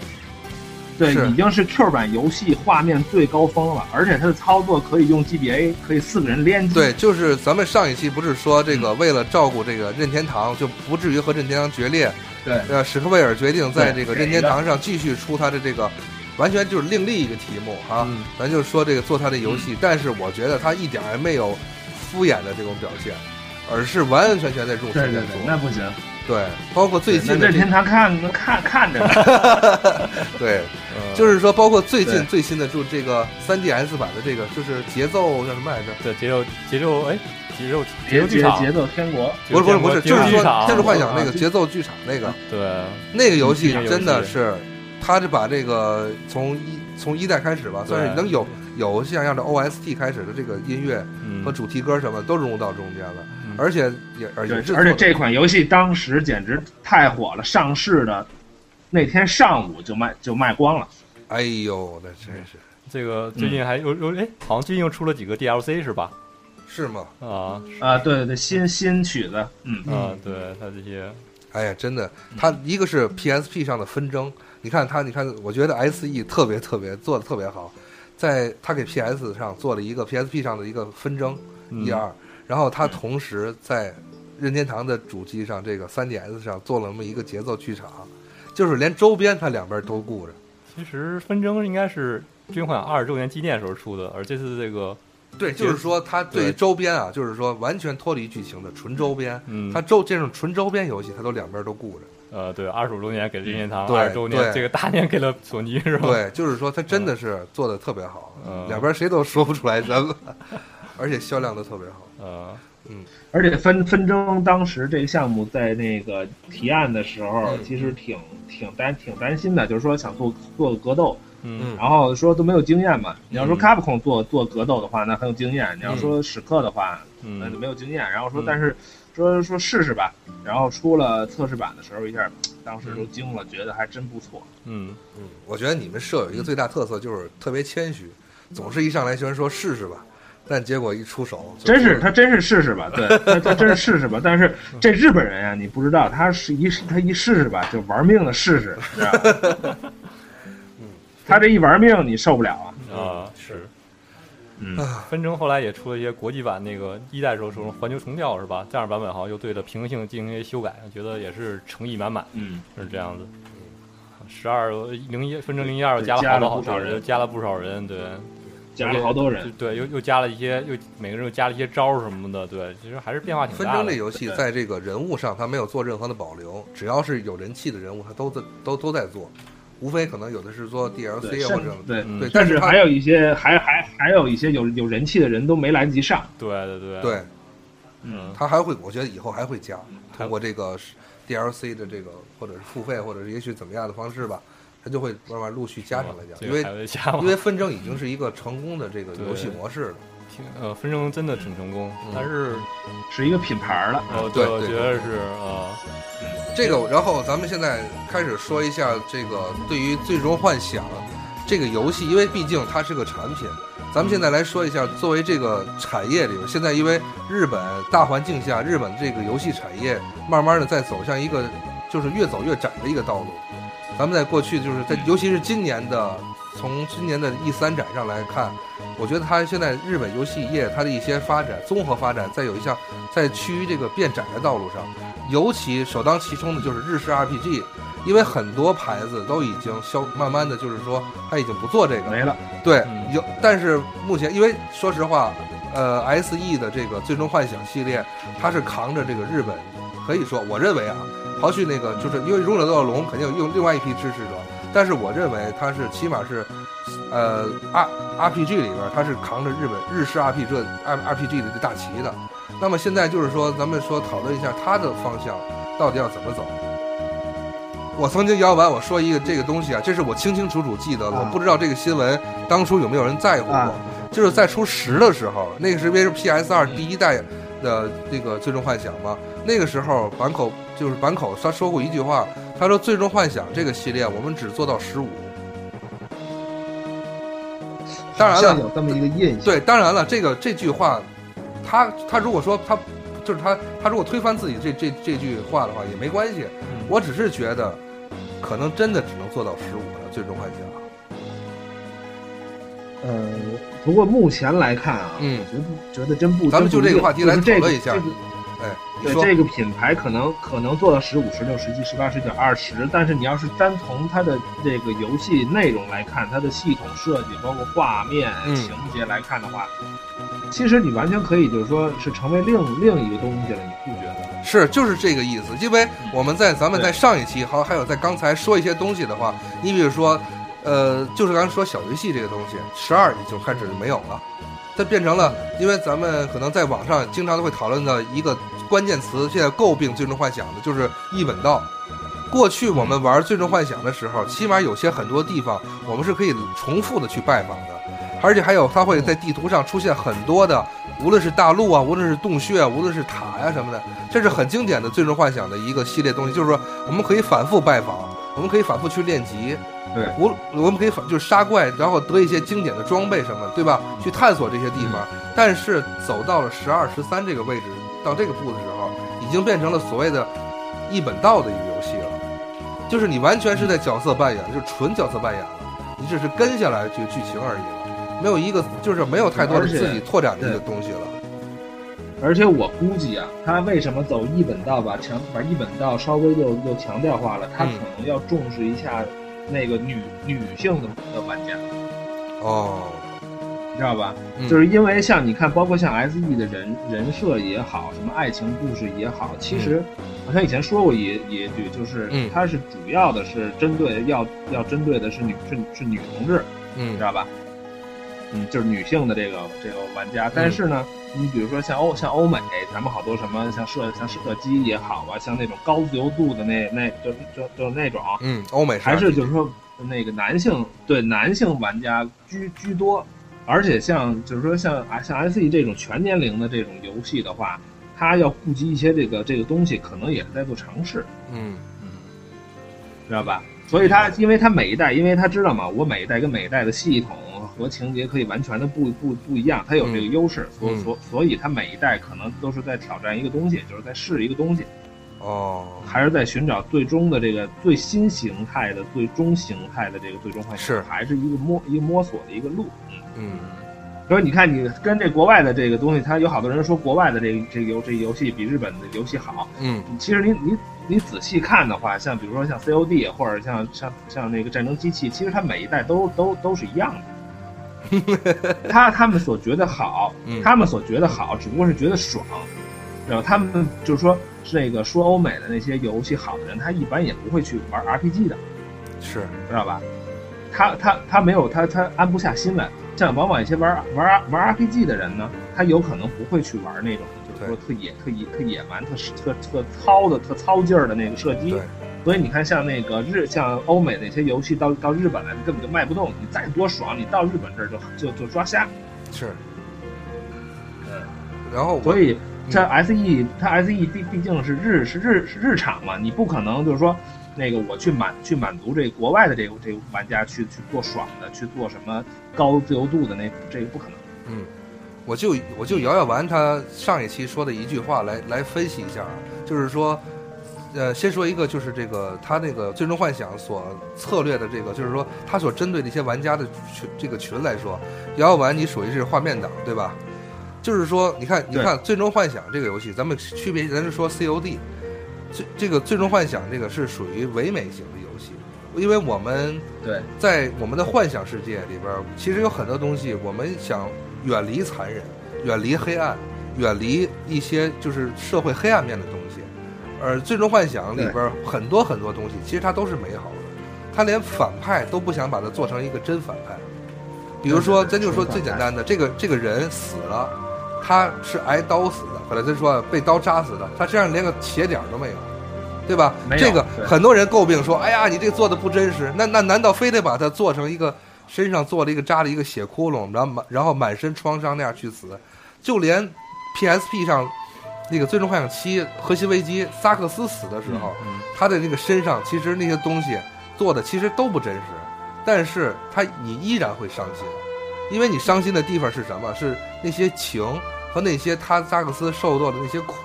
对，已经是 Q 版游戏画面最高峰了，而且它的操作可以用 GBA，可以四个人联机。对，就是咱们上一期不是说这个为了照顾这个任天堂，就不至于和任天堂决裂，对。呃，史克威尔决定在这个任天堂上继续出他的这个，完全就是另立一个题目哈。嗯咱就说这个做他的游戏，但是我觉得他一点儿也没有敷衍的这种表现，而是完完全全在用心在对对对，那。不行。对，包括最近的这那任天堂看能看看着呢。(laughs) 对，呃就是说包括最近最新的就这个 3DS 版的这个，就是节奏叫什么来着？对节奏节奏哎节奏节节奏剧场，节节奏天国，不是不是不是，就是说天使幻想》那个啊节奏剧场那个。对那个游戏真的是，他就把这个从一从一代开始吧，算是能有有像样的 OST 开始的这个音乐嗯。和主题歌什么都融入到中间了，嗯。而且也而对且是，而且这款游戏当时简直太火了，上市的那天上午就卖就卖光了。哎呦，那真是。这个最近还有有哎，好像最近又出了几个 DLC 是吧？是吗？啊。啊，对对对，新新曲子，嗯，啊，对他这些。哎呀，真的，他一个是 PSP 上的纷争，你看他，你看，我觉得 SE 特别特别做的特别好，在他给 PS 上做了一个 PSP 上的一个纷争嗯一二，然后他同时在任天堂的主机上这个 3DS 上做了那么一个节奏剧场，就是连周边他两边都顾着。其实纷争应该是《军幻想二》周年纪念时候出的，而这次这个对，就是说它对于周边啊，就是说完全脱离剧情的纯周边，嗯它周这种纯周边游戏，它都两边都顾着。呃对二十五周年给任天堂，对二十周年对。这个大年给了索尼是吧？对，就是说它真的是做的特别好，嗯。两边谁都说不出来什么，(laughs) 而且销量都特别好。嗯。而且纷纷争当时这个项目在那个提案的时候，嗯。其实挺挺担挺担心的，就是说想做做格斗，嗯。然后说都没有经验嘛。你要说嗯。Capcom 做做格斗的话，那很有经验；你要说史克的话，那就嗯没有经验。然后说嗯，但是说说试试吧。然后出了测试版的时候，一下当时都惊了，觉得还真不错。嗯嗯，我觉得你们社有一个最大特色就是特别谦虚，总是一上来居然说试试吧。但结果一出手，真是他真是试试吧，对，他 (laughs) 他真是试试吧。但是这日本人啊，你不知道，他是一他一试试吧，就玩命的试试，知道吧？(laughs) 他这一玩命，你受不了啊。啊，是。嗯。纷争后来也出了一些国际版，那个一代时候说环球重调是吧？这样版本好像又对着平衡性进行一些修改，觉得也是诚意满满，嗯，是这样子。十二零一纷争零一二又加了好多好多人，加了不少人，对，加了好多人，对，又又加了一些，又每个人又加了一些招什么的，对，其实还是变化挺纷大的。争类游戏在这个人物上，它没有做任何的保留，只要是有人气的人物，它都在都都在做，无非可能有的是做 DLC 或者对嗯对，但是还有一些还还还有一些有有人气的人都没来得及上，对对对。对，嗯，他还会，我觉得以后还会加，通过这个 DLC 的这个或者是付费，或者是也许怎么样的方式吧，他就会慢慢陆续加上来讲，因为因为纷争已经是一个成功的这个游戏模式了。挺呃，纷争真的挺成功，嗯但是是一个品牌了。哦，对对我觉得是呃，这个，然后咱们现在开始说一下这个对于《最终幻想》这个游戏，因为毕竟它是个产品，咱们现在来说一下，作为这个产业里，现在因为日本大环境下，日本这个游戏产业慢慢的在走向一个就是越走越窄的一个道路。咱们在过去就是在，尤其是今年的，从今年的 E 三展上来看，我觉得它现在日本游戏业它的一些发展，综合发展，在有一项在趋于这个变窄的道路上，尤其首当其冲的就是日式 RPG，因为很多牌子都已经消，慢慢的就是说它已经不做这个了没了，对嗯，有，但是目前因为说实话，呃，S E 的这个《最终幻想》系列，它是扛着这个日本，可以说，我认为啊，刨去那个，就是因为《勇者斗恶龙》肯定有用另外一批支持者，但是我认为它是起码是，呃，R R P G 里边它是扛着日本日式 R P 这 R R P G 的这大旗的。那么现在就是说，咱们说讨论一下它的方向到底要怎么走。我曾经摇完我说一个这个东西啊，这是我清清楚楚记得我不知道这个新闻当初有没有人在乎过。啊就是在出十的时候，那个是因为是 PS 二第一代的那个《最终幻想》嘛，那个时候坂口就是坂口他说过一句话，他说《最终幻想》这个系列我们只做到十五。当然了，有这么一个印象。对，当然了，这个这句话，他他如果说他就是他他如果推翻自己这这这句话的话也没关系，我只是觉得可能真的只能做到十五了，《最终幻想》。呃，不过目前来看啊，嗯我觉得觉得真不，咱们就这个话题来就是这个讨论一下这个哎，你说对这个品牌可能可能做到十五、十六、十七、十八、十九、二十，但是你要是单从它的这个游戏内容来看，它的系统设计，包括画面、嗯情节来看的话，其实你完全可以就是说是成为另另一个东西了，你不觉得吗？是，就是这个意思。因为我们在咱们在上一期，还还有在刚才说一些东西的话，你比如说，呃，就是刚才说小游戏这个东西，十二已经开始没有了，变成了，因为咱们可能在网上经常都会讨论的一个关键词，现在诟病《最终幻想》的就是一本道。过去我们玩《最终幻想》的时候，起码有些很多地方我们是可以重复的去拜访的，而且还有它会在地图上出现很多的，无论是大陆啊，无论是洞穴啊，无论是塔呀、什么的，这是很经典的《最终幻想》的一个系列东西，就是说我们可以反复拜访，我们可以反复去练级，对。我我们可以反就是杀怪，然后得一些经典的装备什么，对吧？去探索这些地方。但是走到了十二、十三这个位置，到这个步的时候，已经变成了所谓的一本道的一个游戏了，就是你完全是在角色扮演，就是纯角色扮演了，你只是跟下来这个剧情而已了，没有一个就是没有太多的自己拓展的一个东西了。而且我估计啊，他为什么走一本道吧，强把一本道稍微就就强调化了，他嗯。可能要重视一下那个女女性的的玩家，哦，你知道吧？嗯。就是因为像你看，包括像 S E 的人人设也好，什么爱情故事也好，其实好像以前说过一一句，就是嗯。它是主要的是针对要要针对的是女是是女同志，嗯。知道吧？嗯，就是女性的这个这个玩家。但是呢，你比如说像欧像欧美，咱们好多什么像射像射击也好啊，像那种高自由度的那那就就就那种，嗯，欧美还是就是说那个男性对男性玩家居居多，而且像就是说像啊像 S E 这种全年龄的这种游戏的话，它要顾及一些这个这个东西，可能也是在做尝试。嗯知道吧？所以他因为他每一代，因为他知道嘛，我每一代跟每一代的系统和情节可以完全的不不不一样，它有这个优势，所嗯所所以它每一代可能都是在挑战一个东西，就是在试一个东西，哦，还是在寻找最终的这个最新形态的、最终形态的这个最终幻想，是还是一个摸一个摸索的一个路。嗯，嗯所以你看，你跟这国外的这个东西，它有好多人说国外的这个这个游这个游戏比日本的游戏好，嗯其实你你你仔细看的话，像比如说像 COD 或者像像像那个战争机器，其实它每一代都都都是一样的。(laughs) 他他们所觉得好嗯，他们所觉得好，只不过是觉得爽。然后他们就是说，是那个说欧美的那些游戏好的人，他一般也不会去玩 RPG 的，是知道吧？他他他没有他他安不下心来。像往往一些玩玩玩 RPG 的人呢，他有可能不会去玩那种，就是说特野、特野、特野蛮、特特特糙的、特糙劲儿的那个射击对。所以你看，像那个日，像欧美那些游戏到到日本来，根本就卖不动。你再多爽，你到日本这儿就就就抓瞎。是，然后所以它 SE 它 SE 毕毕竟是日是日是日产嘛，你不可能就是说那个我去满去满足这国外的这个这个玩家去去做爽的，去做什么高自由度的那这个不可能。嗯，我就我就摇摇完他上一期说的一句话来来分析一下啊，就是说，呃，先说一个就是这个他那个最终幻想所策略的这个，就是说他所针对的一些玩家的群这个群来说，摇摇丸你属于是画面党对吧？就是说，你看，你看《最终幻想》这个游戏，咱们区别，咱是说 COD，这这个《最终幻想》这个是属于唯美型的游戏，因为我们对在我们的幻想世界里边，其实有很多东西，我们想远离残忍，远离黑暗，远离一些就是社会黑暗面的东西。而《最终幻想》里边儿很多很多东西，其实它都是美好的，他连反派都不想把它做成一个真反派。比如说，咱就说最简单的，这个这个人死了，他是挨刀死的，或者咱说被刀扎死的，他身上连个血点儿都没有，对吧？这个很多人诟病说，哎呀，你这个做的不真实。那那难道非得把它做成一个身上做了一个扎了一个血窟窿，然后满然后满身创伤那样去死？就连 PSP 上那个《最终幻想七：核心危机》萨克斯死的时候，他的那个身上其实那些东西做的其实都不真实，但是他你依然会伤心，因为你伤心的地方是什么？是那些情和那些他萨克斯受到的那些苦，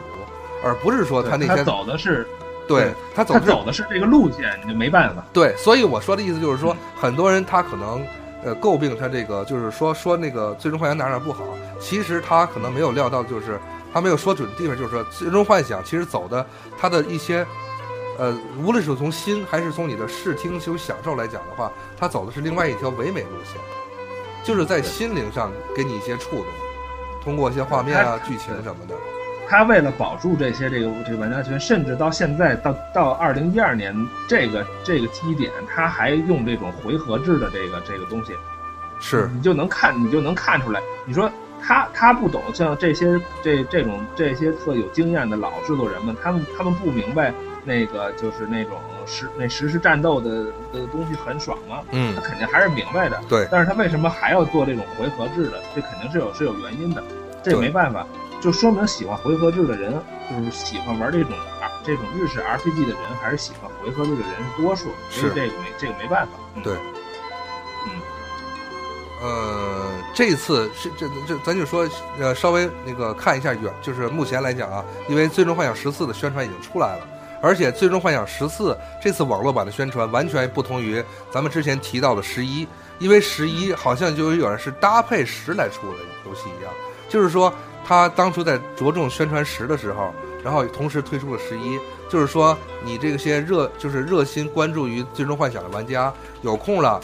而不是说他那天走的是对他走他的是走的是这个路线，你就没办法。对，所以我说的意思就是说，很多人他可能呃诟病他这个，就是说说那个《最终幻想》哪哪不好，其实他可能没有料到，就是他没有说准的地方，就是说《最终幻想》其实走的他的一些呃，无论是从心还是从你的视听就享受来讲的话，他走的是另外一条唯美路线，就是在心灵上给你一些触动，通过一些画面啊、剧情什么的。他为了保住这些这个这个玩家群，甚至到现在到到二零一二年这个这个基点，他还用这种回合制的这个这个东西，是你就能看你就能看出来。你说他他不懂，像这些这这种这些特有经验的老制作人们，他们他们不明白那个就是那种实那实时战斗的的东西很爽吗？嗯他肯定还是明白的。对但是他为什么还要做这种回合制的？这肯定是有是有原因的，这对没办法，就说明喜欢回合制的人，就是喜欢玩这种 R 这种日式 RPG 的人，还是喜欢回合制的人是多数，所以这个没这个没办法。嗯对呃，这次是这这，咱就说，呃，稍微那个看一下远，就是目前来讲啊，因为《最终幻想十四》的宣传已经出来了，而且《最终幻想十四》这次网络版的宣传完全不同于咱们之前提到的十一，因为十一好像就有点是搭配十来出的游戏一样，就是说他当初在着重宣传十的时候，然后同时推出了十一，就是说你这些热就是热心关注于《最终幻想》的玩家有空了。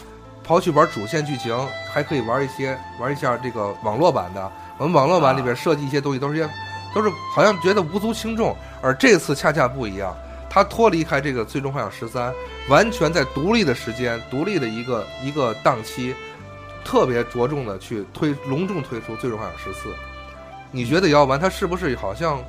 刨去玩主线剧情，还可以玩一些玩一下这个网络版的。我们网络版里边设计一些东西，都是些都是好像觉得无足轻重，而这次恰恰不一样，它脱离开这个《最终幻想十三》，完全在独立的时间、独立的一个一个档期，特别着重的去推隆重推出《最终幻想十四》。你觉得摇丸它是不是好像，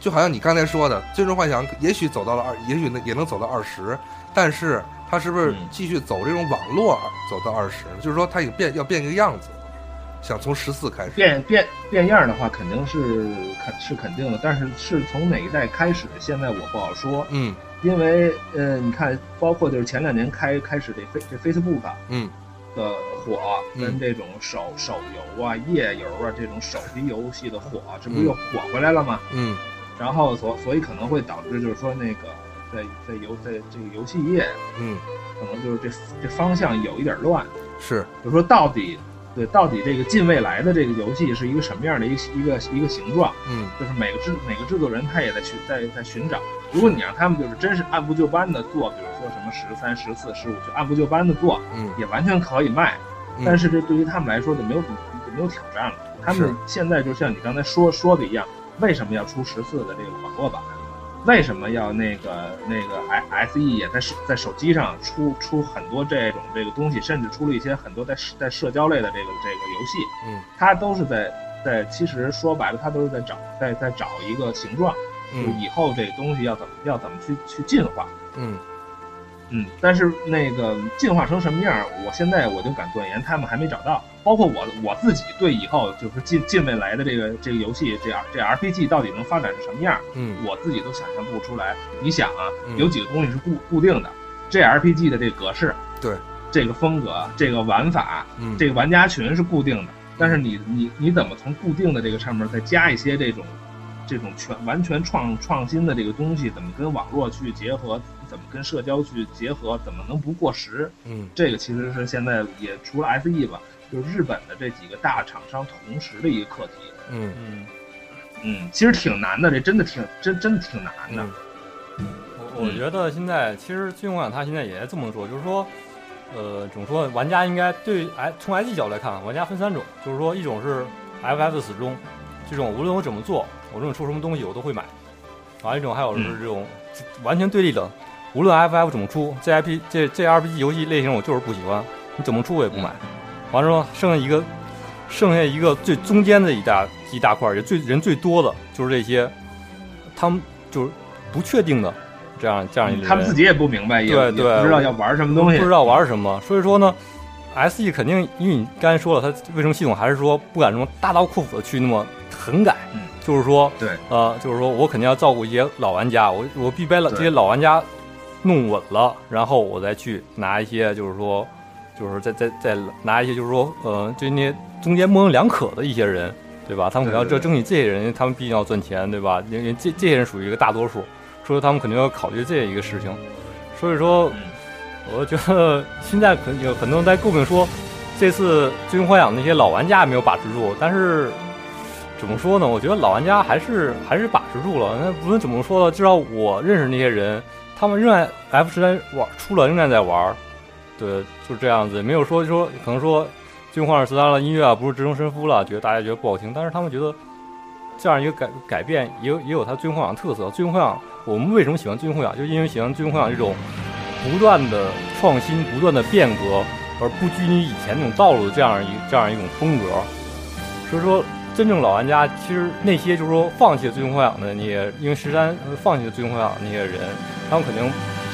就好像你刚才说的，《最终幻想》也许走到了二，也许能也能走到二十，但是。它是不是继续走这种网络走到二十？就是说它也变要变一个样子，想从十四开始变变变样的话，肯定是肯是肯定的，但是是从哪一代开始，现在我不好说。嗯，因为呃，你看，包括就是前两年开开始这飞这 Facebook，嗯，的火嗯跟这种手手游啊、页游啊这种手机游戏的火，这不又火回来了吗？嗯然后所所以可能会导致就是说那个在在游在这个游戏业嗯，可能就是这这方向有一点乱，是，就是说到底对到底这个近未来的这个游戏是一个什么样的一个一个一个形状？嗯就是每个制每个制作人他也在去在在寻找。如果你让他们就是真是按部就班的做，比如说什么十三、十四、十五，就按部就班的做，嗯也完全可以卖。嗯但是这对于他们来说就没有就没有挑战了。他们现在就像你刚才说说的一样，为什么要出十四的这个网络版？为什么要那个那个 S E 也在手在手机上出出很多这种这个东西，甚至出了一些很多在在社交类的这个这个游戏，嗯，它都是在在其实说白了，它都是在找在在找一个形状，就以后这个东西要怎么要怎么去去进化，嗯嗯，但是那个进化成什么样儿，我现在我就敢断言，他们还没找到。包括我我自己对以后就是近近未来的这个这个游戏，这 R 这 RPG 到底能发展成什么样我自己都想象不出来。你想啊，嗯有几个东西是固固定的这 RPG 的这个格式，对，这个风格，这个玩法，嗯这个玩家群是固定的。但是你你你怎么从固定的这个上面再加一些这种这种全完全创创新的这个东西，怎么跟网络去结合，怎么跟社交去结合，怎么能不过时？嗯这个其实是现在也除了 SE 吧，就是日本的这几个大厂商同时的一个课题。嗯嗯，嗯，其实挺难的，这真的挺真真的挺难的。我我觉得现在其实最终幻想它现在也在这么做，就是说，呃，怎么说，玩家应该对哎从 S 角度来看，玩家分三种，就是说一种是 FF 的死忠，这种无论我怎么做，我这种出什么东西我都会买；，还有一种还有是这种完全对立的，无论 FF 怎么出，JIP 这 JRPG 游戏类型我就是不喜欢，你怎么出我也不买。完了之后剩下一个，剩下一个最中间的一大一大块儿，也最人最多的就是这些，他们就是不确定的这样这样一类人，他们自己也不明白，也也对对不知道要玩什么东西不知。道玩什么。所以说呢，S E 肯定，因为你刚才说了，它为什么系统还是说不敢那么大刀阔斧的去那么狠改，嗯就是说，对，呃，就是说我肯定要照顾一些老玩家，我我必须把老这些老玩家弄稳了，然后我再去拿一些，就是说，就是再再再拿一些，就是说，呃，就那中间模棱两可的一些人。对吧？他们可能要对对争取这些人，他们毕竟要赚钱，对吧？因为这这些人属于一个大多数，所以他们肯定要考虑这一个事情。所以说，我觉得现在可能有很多人在诟病说，这次《最终幻想》那些老玩家没有把持住，但是怎么说呢？我觉得老玩家还是还是把持住了。那无论怎么说呢，至少我认识那些人，他们仍然 F 十三玩出了，仍然在玩。对，就是这样子，没有说说可能说《最终幻想十三》的音乐啊不是直通神夫了，觉得大家觉得不好听，但是他们觉得这样一个改改变也有也有它《最终幻想》特色。《最终幻想》我们为什么喜欢《最终幻想》，就因为喜欢《最终幻想》这种。不断的创新、不断的变革，而不拘泥以前那种道路的这样一这样一种风格。所以说，真正老玩家其实那些就是说放弃了《最终幻想》的那些，因为十三放弃了《最终幻想》那些人，他们肯定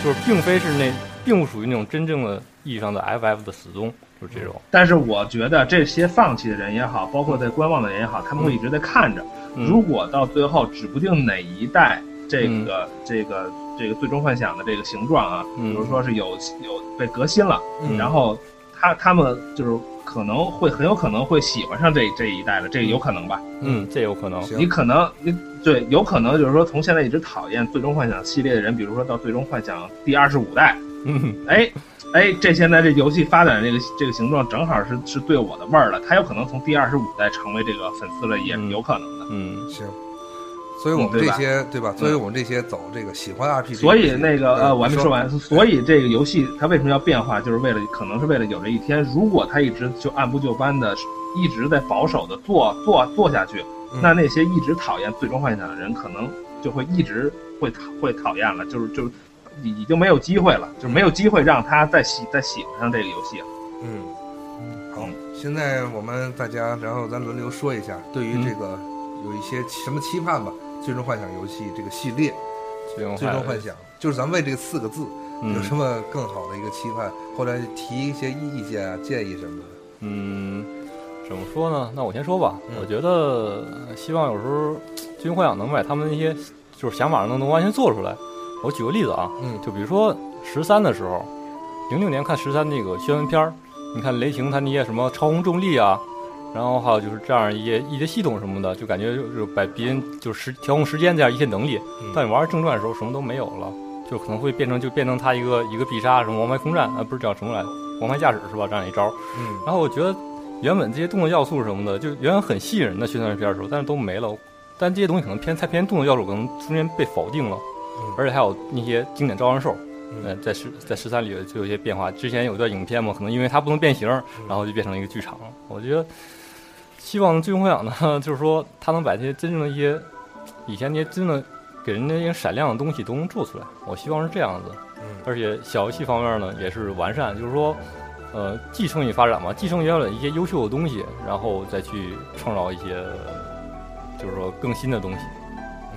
就是并非是那，并不属于那种真正的意义上的 FF 的死忠，就是这种。但是我觉得这些放弃的人也好，包括在观望的人也好，他们会一直在看着。嗯如果到最后指不定哪一代这个、这个这个最终幻想的这个形状啊，嗯比如说是有有被革新了，嗯然后他他们就是可能会很有可能会喜欢上这这一代的，这个有可能吧？嗯，这有可能。你可能你对有可能就是说从现在一直讨厌最终幻想系列的人，比如说到最终幻想第二十五代，嗯哎哎，这现在这游戏发展这个这个形状正好是是对我的味儿了，他有可能从第二十五代成为这个粉丝了，也嗯有可能的。嗯行。所以我们这些对吧？所以我们这些走这个喜欢 RPG，所以那个呃，嗯我还没说完。所以这个游戏它为什么要变化，就是为了可能是为了有这一天，如果它一直就按部就班的，一直在保守的做做做下去，嗯那那些一直讨厌最终幻想的人，可能就会一直会讨会讨厌了，就是就是已已经没有机会了，就是没有机会让他再喜再喜欢上这个游戏了。嗯，好，现在我们大家，然后咱轮流说一下，对于嗯这个有一些什么期盼吧？最终幻想游戏这个系列，最终最终幻想，就是咱们为这四个字嗯有什么更好的一个期盼，或者提一些意见啊、建议什么的？嗯，怎么说呢？那我先说吧。嗯我觉得呃希望有时候最终幻想能把他们那些就是想法能能完全做出来。我举个例子啊，嗯就比如说十三的时候，零六年看十三那个宣传片儿，你看雷霆他那些什么超红重力啊，然后还有就是这样一些一些系统什么的，就感觉就是把别人就是时调控时间这样一些能力，嗯但你玩正传的时候什么都没有了，就可能会变成就变成他一个一个必杀什么王牌空战啊，不是叫什么来着，王牌驾驶是吧？这样一招。嗯然后我觉得原本这些动作要素什么的，就原本很吸引人的宣传片的时候，但是都没了。但这些东西可能偏太偏动作要素，可能中间被否定了，嗯而且还有那些经典召唤兽，嗯呃，在十在十三里就有一些变化。之前有段影片嘛，可能因为它不能变形，然后就变成了一个剧场。我觉得希望最终幻想呢，(laughs) 就是说它能把这些真正的一些以前那些真的给人家一些闪亮的东西都能做出来。我希望是这样子。嗯而且小游戏方面呢也是完善，就是说，呃，继承与发展嘛，继承原有的一些优秀的东西，然后再去创造一些，就是说更新的东西。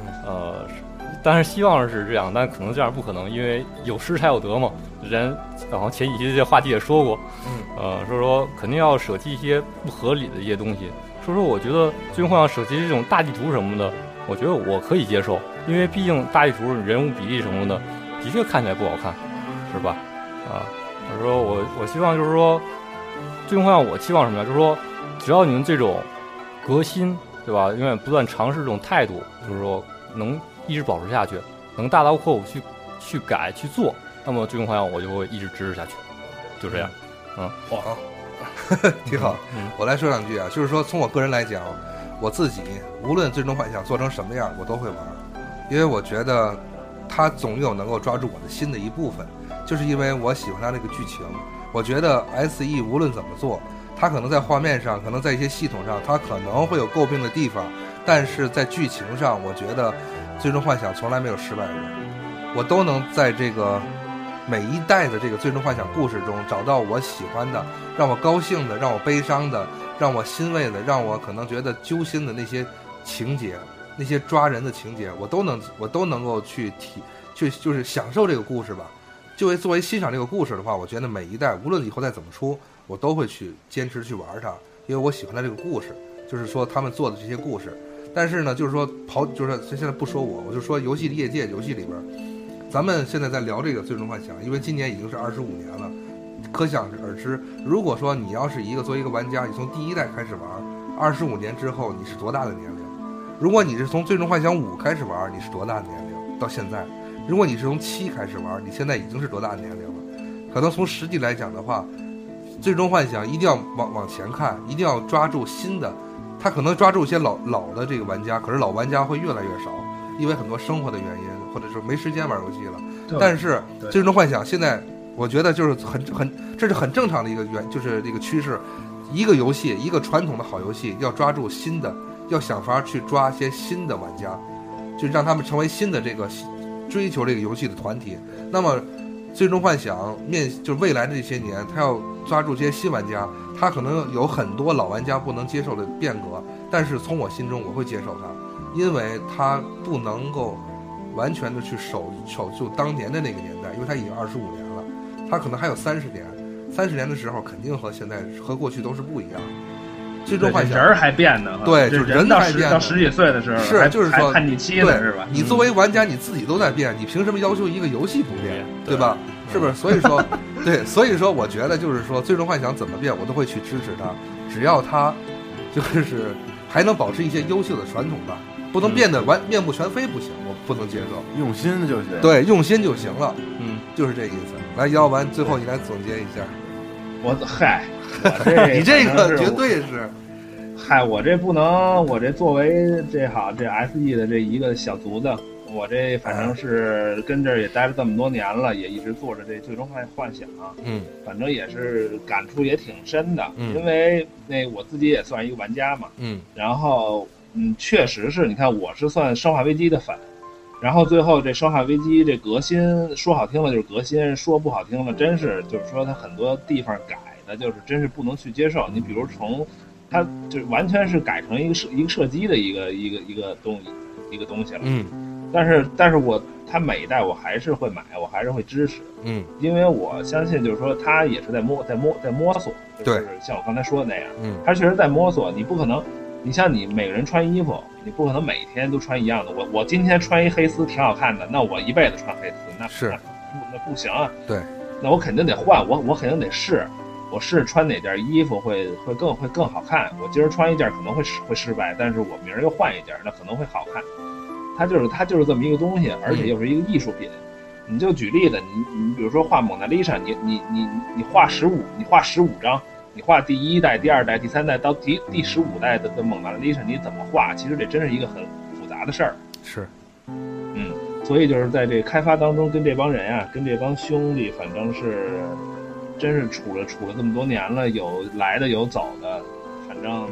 嗯呃，是但是希望是这样，但可能这样不可能，因为有失才有得嘛。人然后前几期这话题也说过，嗯呃，说说肯定要舍弃一些不合理的一些东西。说说我觉得最终幻想舍弃这种大地图什么的，我觉得我可以接受，因为毕竟大地图人物比例什么的，的确看起来不好看，是吧？啊，我说我我希望就是说，最终幻想我期望什么呀？就是说，只要你们这种革新，对吧？永远不断尝试这种态度，就是说能一直保持下去，能大刀阔斧去去改去做，那么最终幻想我就会一直支持下去，就这样。嗯。(laughs) 挺好。嗯。我来说两句啊，就是说从我个人来讲，我自己无论最终幻想做成什么样，我都会玩，因为我觉得它总有能够抓住我的心的一部分，就是因为我喜欢它那个剧情。我觉得 S E 无论怎么做，它可能在画面上，可能在一些系统上，它可能会有诟病的地方，但是在剧情上，我觉得最终幻想从来没有失败过，我都能在这个每一代的这个最终幻想故事中找到我喜欢的，让我高兴的，让我悲伤的，让我欣慰的，让我可能觉得揪心的那些情节，那些抓人的情节，我都能我都能够去体去就是享受这个故事吧。就为作为欣赏这个故事的话，我觉得每一代无论以后再怎么出，我都会去坚持去玩它，因为我喜欢它这个故事，就是说他们做的这些故事。但是呢，就是说跑，就是说现在不说我，我就说游戏业界游戏里边，咱们现在在聊这个《最终幻想》，因为今年已经是二十五年了，可想而知，如果说你要是一个作为一个玩家，你从第一代开始玩，二十五年之后你是多大的年龄？如果你是从《最终幻想五》开始玩，你是多大的年龄？到现在，如果你是从七开始玩，你现在已经是多大的年龄了？可能从实际来讲的话，《最终幻想》一定要往往前看，一定要抓住新的。他可能抓住一些老老的这个玩家，可是老玩家会越来越少，因为很多生活的原因，或者是没时间玩游戏了。但是对《最终幻想》现在，我觉得就是很很，这是很正常的一个原，就是这个趋势。一个游戏，一个传统的好游戏，要抓住新的，要想法去抓一些新的玩家，就让他们成为新的这个追求这个游戏的团体。那么，《最终幻想》面就是未来的这些年，他要抓住这些新玩家，他可能有很多老玩家不能接受的变革，但是从我心中我会接受它，因为它不能够完全的去守守住当年的那个年代，因为它已经二十五年了，它可能还有三十年，三十年的时候肯定和现在和过去都是不一样。最终幻想人还变呢，对就人人到十还变呢到十几岁的时候是就是说还叛逆期呢，对是吧？你作为玩家，你自己都在变，你凭什么要求一个游戏不变，对对吧？是不是？所以说，对，所以说，我觉得就是说，最终幻想怎么变，我都会去支持它，只要它就是还能保持一些优秀的传统吧，不能变得完面目全非，不行，我不能接受。用心就行。，对，用心就行了，嗯，就是这意思。来，姚完，最后你来总结一下，我嗨，我这 (laughs) 你这个绝对是，嗨，我这不能，我这作为这好这 S E 的这一个小卒子，我这反正是跟这儿也待了这么多年了，也一直做着这最终幻幻想，嗯。反正也是感触也挺深的，嗯。因为那我自己也算一个玩家嘛，嗯。然后嗯，确实是你看我是算生化危机的粉。然后最后这《生化危机》这革新，说好听了就是革新，说不好听了，真是就是说它很多地方改的，就是真是不能去接受。你比如从它就是完全是改成一个射一个射击的一个一个一个东一个东西了。嗯但是但是我它每一代我还是会买，我还是会支持，嗯因为我相信就是说它也是在摸在摸在摸索，就是像我刚才说的那样，嗯它确实在摸索，你不可能。你像你每个人穿衣服，你不可能每天都穿一样的。我我今天穿一黑丝挺好看的，那我一辈子穿黑丝，那是那不那不行啊。对，那我肯定得换，我我肯定得试。我试穿哪件衣服会会更会更好看。我今儿穿一件可能会失会失败，但是我明儿又换一件，那可能会好看。它就是它就是这么一个东西，而且又是一个艺术品。你就举例子，你你比如说画蒙娜丽莎，你你你你画十五，你画十五张，你画第一代、第二代、第三代到第第十五代的的蒙娜丽莎，你怎么画？其实这真是一个很复杂的事儿。是，嗯，所以就是在这开发当中，跟这帮人啊，跟这帮兄弟，反正是真是处了处了这么多年了，有来的有走的，反正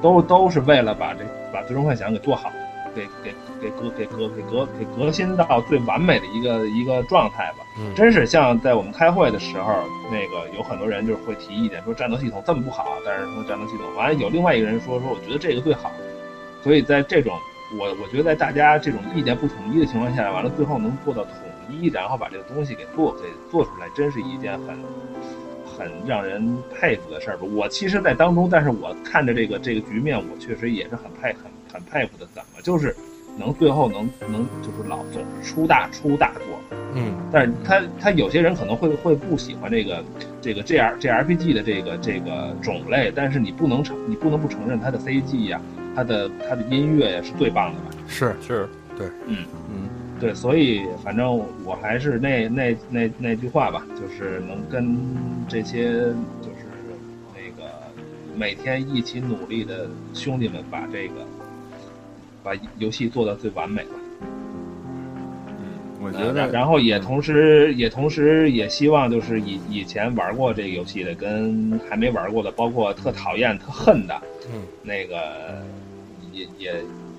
都都是为了把这把最终幻想给做好，给给给革给革给革给革新到最完美的一个一个状态吧。嗯真是像在我们开会的时候，那个有很多人就是会提意见，说战斗系统这么不好，但是说战斗系统完了有另外一个人说说我觉得这个最好，所以在这种我我觉得在大家这种意见不统一的情况下，完了最后能做到统一，然后把这个东西给做给做出来，真是一件很很让人佩服的事儿吧。我其实，在当中，但是我看着这个这个局面，我确实也是很佩很很佩服的，怎么就是能最后能能就是老总是出大出大作。嗯。但是他他有些人可能会会不喜欢这个这个 G R G R P G 的这个这个种类，但是你不能承你不能不承认它的 C G 呀、它的它的音乐呀是最棒的吧？是。是，对嗯。嗯，对，所以反正我还是那那那那句话吧，就是能跟这些就是那个每天一起努力的兄弟们把这个把游戏做到最完美吧。我觉得然后也同时也同时也希望就是以以前玩过这个游戏的跟还没玩过的，包括特讨厌特恨的，嗯，那个也也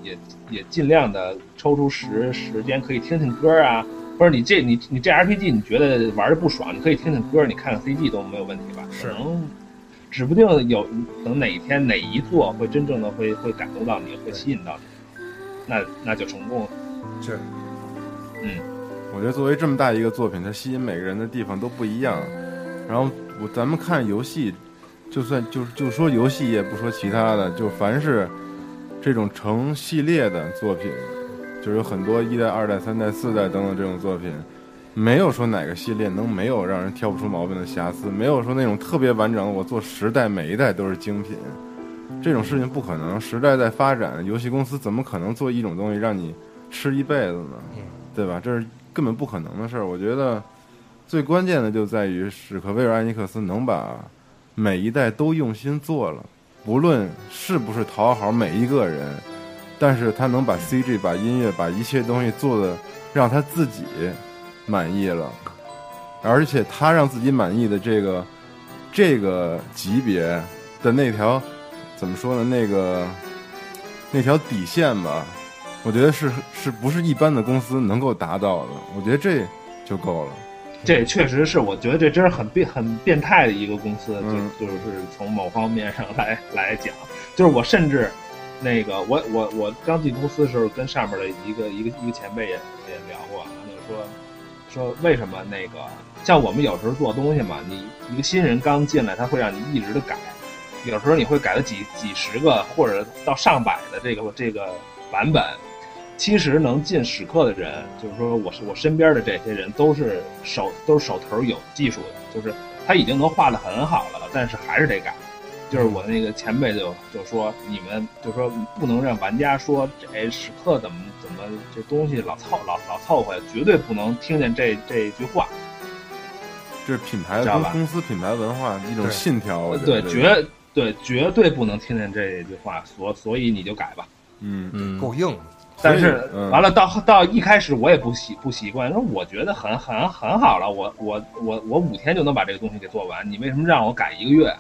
也也尽量的抽出时时间可以听听歌啊，或者你这你你这 RPG 你觉得玩的不爽，你可以听听歌，你看看 CG 都没有问题吧？是可能指不定有等哪一天哪一座会真正的会会感动到你，会吸引到你，那那就成功了。是，嗯我觉得作为这么大一个作品，它吸引每个人的地方都不一样。然后我咱们看游戏，就算就是就说游戏也，不说其他的，就凡是这种成系列的作品，就是有很多一代、二代、三代、四代等等这种作品，没有说哪个系列能没有让人挑不出毛病的瑕疵，没有说那种特别完整的，我做十代每一代都是精品，这种事情不可能。时代在发展，游戏公司怎么可能做一种东西让你吃一辈子呢？对吧？这是根本不可能的事儿。我觉得最关键的就在于史克威尔艾尼克斯能把每一代都用心做了，不论是不是讨好每一个人，但是他能把 CG、把音乐、把一切东西做的让他自己满意了，而且他让自己满意的这个这个级别的那条怎么说呢？那个那条底线吧，我觉得是是不是一般的公司能够达到的？我觉得这就够了。这确实是，我觉得这真是很变很变态的一个公司，嗯就就是从某方面上来来讲，就是我甚至那个我我我刚进公司的时候，跟上面的一个一个一个前辈也也聊过，那就说说为什么那个像我们有时候做东西嘛，你一个新人刚进来，他会让你一直的改，有时候你会改了几几十个或者到上百的这个这个版本。其实能进史克的人，就是说我是我身边的这些人都是手都是手头有技术的，就是他已经能画的很好了，但是还是得改。就是我那个前辈就就说你们就说不能让玩家说这史克怎么怎么这东西老凑老老凑合，绝对不能听见这这句话。这是品牌知道吧公公司品牌文化一种信条。对，绝对绝对不能听见这句话，所所以你就改吧。嗯嗯，够硬的。但是嗯完了到到一开始我也不习不习惯，说我觉得很很很好了，我我我我五天就能把这个东西给做完，你为什么让我改一个月？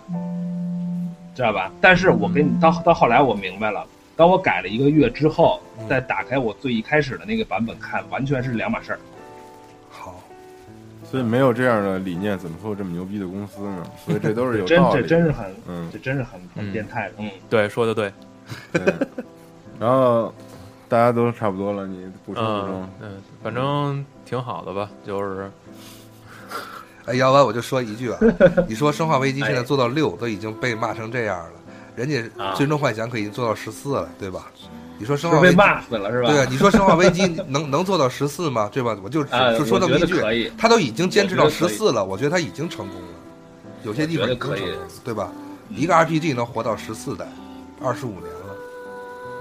知道吧？但是我给你到到后来我明白了，当我改了一个月之后，嗯再打开我最一开始的那个版本看，完全是两码事儿。好，所以没有这样的理念，怎么会有这么牛逼的公司呢？所以这都是有 (laughs) 真这道理。真是很，嗯这真是很很嗯变态的。嗯，对，说的对，(laughs) 对。然后大家都差不多了，你补充补充嗯。嗯，反正挺好的吧，就是 (laughs) 哎，要不然我就说一句啊，(laughs) 你说《生化危机》现在做到六，都已经被骂成这样了，人家啊《最终幻想》可已经做到十四了，对吧？你说《生化危机》被骂死了是吧？对啊，你说《生化危机》(laughs) 能能做到十四吗？对吧？我就啊，就说我觉这么一句。他都已经坚持到十四了，我觉得他已经成功了。有些地方已经成功了对吧？一个 RPG 能活到十四代，二十五年了。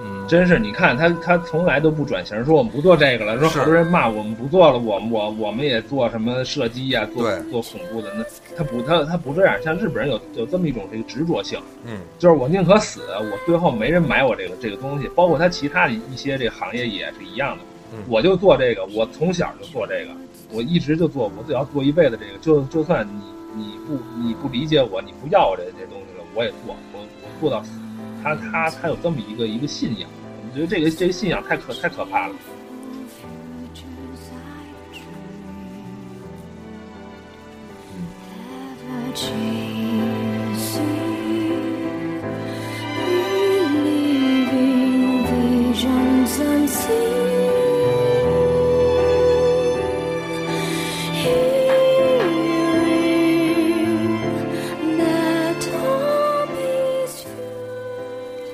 嗯，真是，你看他他从来都不转型，说我们不做这个了，说好多人骂我们不做了，我们我我们也做什么射击呀、做做恐怖的，那他不他他不这样，像日本人有有这么一种这个执着性，嗯，就是我宁可死，我最后没人买我这个这个东西，包括他其他的一些这个行业也是一样的，嗯。我就做这个，我从小就做这个，我一直就做，我只要做一辈子这个，就就算你你不你不理解我，你不要我这这东西了，我也做，我我做到死。他他他有这么一个一个信仰，我觉得这个这个信仰太可太可怕了。Reliving visions unseen,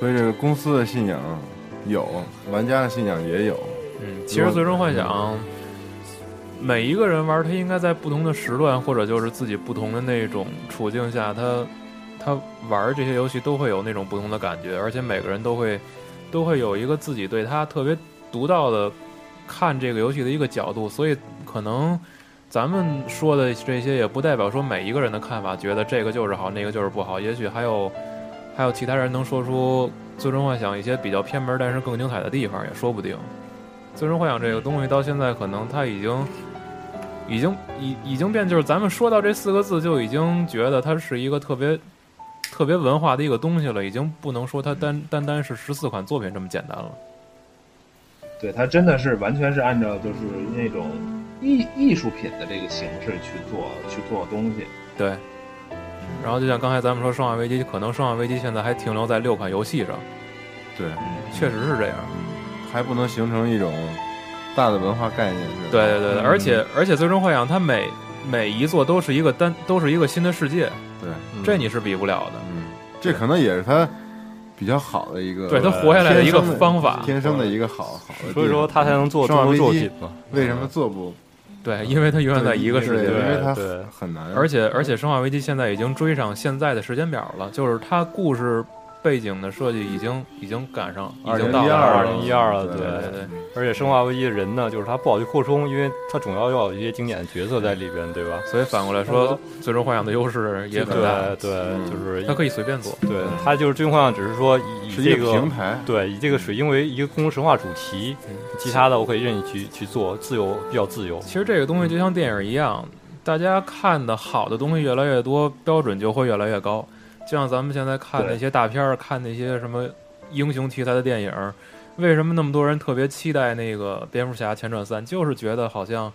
所以这个公司的信仰有，玩家的信仰也有。嗯，其实《最终幻想》每一个人玩，他应该在不同的时段，或者就是自己不同的那种处境下，他他玩这些游戏都会有那种不同的感觉，而且每个人都会都会有一个自己对他特别独到的看这个游戏的一个角度，所以可能咱们说的这些也不代表说每一个人的看法觉得这个就是好，那个就是不好，也许还有还有其他人能说出《最终幻想》一些比较偏门但是更精彩的地方，也说不定。最终幻想这个东西到现在可能它已经，已经已已经变，就是咱们说到这四个字就已经觉得它是一个特别特别文化的一个东西了，已经不能说它单单单是十四款作品这么简单了。对它真的是完全是按照就是那种艺艺术品的这个形式去做去做东西。对。然后就像刚才咱们说《生化危机》，可能《生化危机》现在还停留在六款游戏上，对，确实是这样。还不能形成一种大的文化概念。是吧对对对而且而且《最终幻想》它每每一座都是一个单都是一个新的世界，对，这你是比不了的。嗯，这可能也是他比较好的一个，对他活下来的一个天生方法天生的一个好好的地方。所以说他才能做这么多生化危机作品嘛。为什么做不？对，因为它永远在一个世界里。对因为它很难，而且而且，《生化危机》现在已经追上现在的时间表了，就是它故事背景的设计已经已经赶上，已经到了2012 2012了对对对对。而且《生化危机》的人呢，就是他不好去扩充，因为他总要要有一些经典的角色在里边，对吧？所以反过来说，《最终幻想》的优势也很大，对对，就是它可以随便做。对他就是《最终幻想》，只是说以这个个平台。对以这个水晶为一个空中神话主题，其他的我可以任意去去做，自由比较自由。其实这个东西就像电影一样，大家看的好的东西越来越多，标准就会越来越高。就像咱们现在看那些大片儿，看那些什么英雄题材的电影，为什么那么多人特别期待那个《蝙蝠侠前传三》？就是觉得好像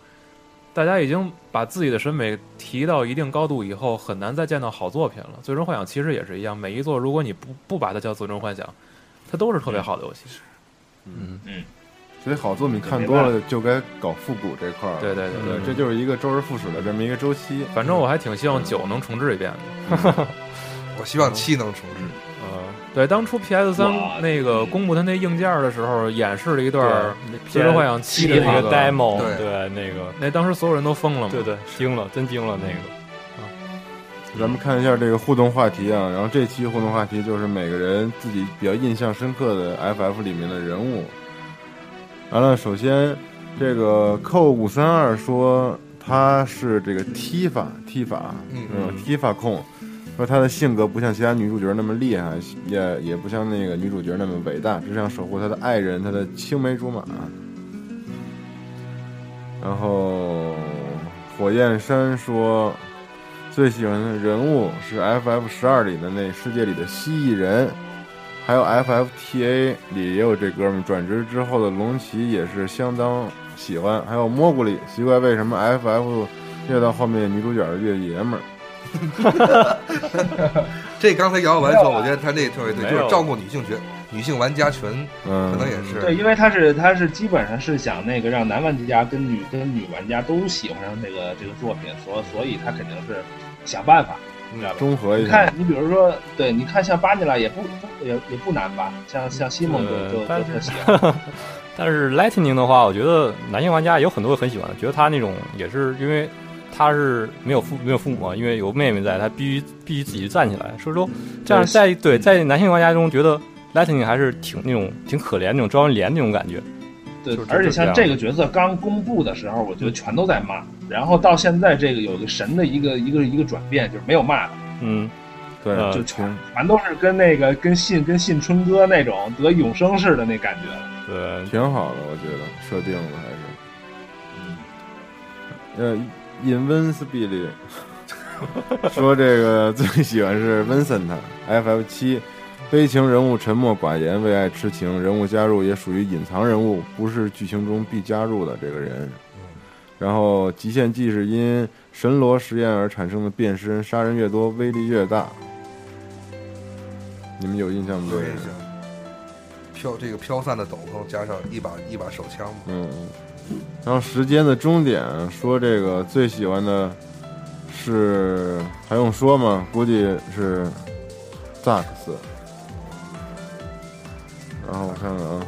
大家已经把自己的审美提到一定高度以后，很难再见到好作品了。《最终幻想》其实也是一样，每一座如果你不不把它叫《最终幻想》，它都是特别好的游戏。嗯嗯，所以好作品看多了就该搞复古这块儿。对对对对对，这就是一个周而复始的这么一个周期。反正我还挺希望九能重置一遍的。(laughs) 我希望七能重置。呃，对，当初 PS 三那个公布它那硬件的时候，演示了一段《对最终幻想七》的那那个 demo，对。对那个，那当时所有人都疯了嘛。对对，惊了，真惊了那个。咱们看一下这个互动话题啊，然后这期互动话题就是每个人自己比较印象深刻的 FF 里面的人物。完了，首先这个扣五三二说他是这个 Tifa Tifa，嗯。嗯，Tifa 控，说他的性格不像其他女主角那么厉害，也也不像那个女主角那么伟大，只想守护他的爱人，他的青梅竹马。然后火焰山说。最喜欢的人物是 FF 十二里的那世界里的蜥蜴人，还有 FFTA 里也有这哥们儿。转职之后的龙骑也是相当喜欢，还有蘑菇里，奇怪为什么 FF 越到后面女主角越爷们儿。(laughs) 这刚才姚完说，我觉得他那特别对，就是照顾女性群、女性玩家群，嗯，可能也是对，因为他是他是基本上是想那个让男玩家跟女跟女玩家都喜欢上这个这个作品，所所以他肯定是想办法，你知道吧？中和一下。你看，你比如说，对，你看像巴尼拉也不不也也不难吧？像像西蒙就就就呃但是特喜欢，(laughs) 但是 Lightning 的话，我觉得男性玩家有很多很喜欢的，觉得他那种也是因为他是没有父没有父母，因为有妹妹在，他必须必须自己站起来。所以说，这样在对在男性玩家中，觉得 Lightning 还是挺那种挺可怜那种招人怜那种感觉。对，而且像这个角色刚公布的时候，我觉得全都在骂，然后到现在这个有个神的一个一个一个转变，就是没有骂了，嗯，对，呃就全全都是跟那个跟信跟信春哥那种得永生似的那感觉。对，挺好的，我觉得设定的还是。呃，Invincibility 说这个最喜欢是 Vincent FF 七，悲情人物沉默寡言，为爱痴情，人物加入也属于隐藏人物，不是剧情中必加入的这个人。然后极限技是因神罗实验而产生的变身，杀人越多威力越大。你们有印象吗？有印象。飘这个飘散的斗篷，加上一把一把手枪嘛，嗯，然后时间的终点说这个最喜欢的是还用说吗？估计是萨克斯。然后我看看啊，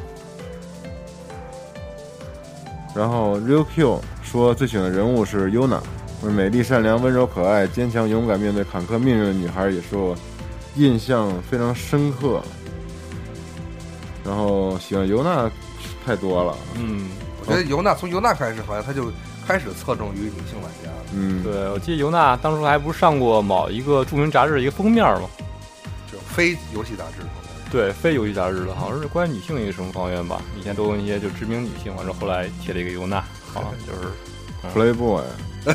然后 Real Q 说最喜欢的人物是 Yuna，美丽、善良、温柔、可爱、坚强、勇敢，面对坎坷命运的女孩，也是我印象非常深刻。然后喜欢尤娜太多了，嗯，觉得尤娜从尤娜开始，好像他就开始侧重于女性玩家了。嗯，对，我记得尤娜当初还不是上过某一个著名杂志的一个封面吗？就非游戏杂志封面。对，非游戏杂志的，好像是关于女性一个什么方面吧？以前都有一些就知名女性，完了后来贴了一个尤娜，好像就是嗯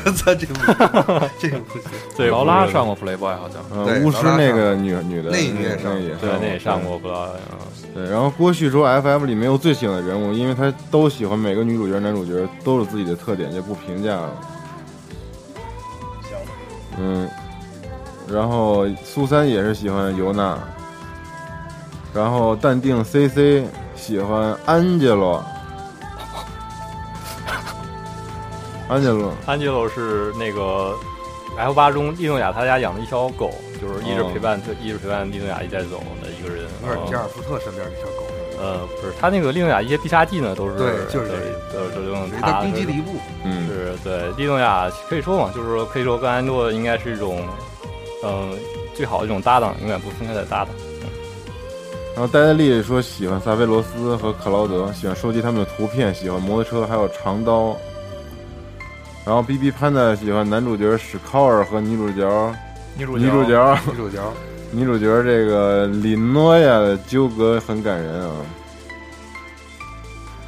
(laughs) Playboy，咱这个不行这个不行，这劳拉上过 Playboy 好像，巫师那个女女的，那个也上那个也对，那也上过，不知道。嗯对，然后郭旭说，FF 里没有最喜欢的人物，因为他都喜欢每个女主角、男主角都有自己的特点，就不评价了。行，嗯，然后苏三也是喜欢尤娜，然后淡定 CC 喜欢安吉罗，安吉洛，安吉洛是那个 F 八中利诺亚他家养的一条狗，就是一直哦陪伴他，一直陪伴利诺亚一带走的一个人。嗯有点加尔福特身边那条狗，呃，不是，他那个利诺亚一些必杀技呢，都是对就是这都都用属于他他攻击的一步。嗯，是对利诺亚可以说嘛，就是说可以说跟安洛应该是一种，嗯、最好的一种搭档，永远不分开的搭档。然后戴戴利说喜欢萨菲罗斯和克劳德，喜欢收集他们的图片，喜欢摩托车，还有长刀。然后 B B 潘的喜欢男主角史考尔和女主角女主女主角女主角女主角这个李诺亚的纠葛很感人啊。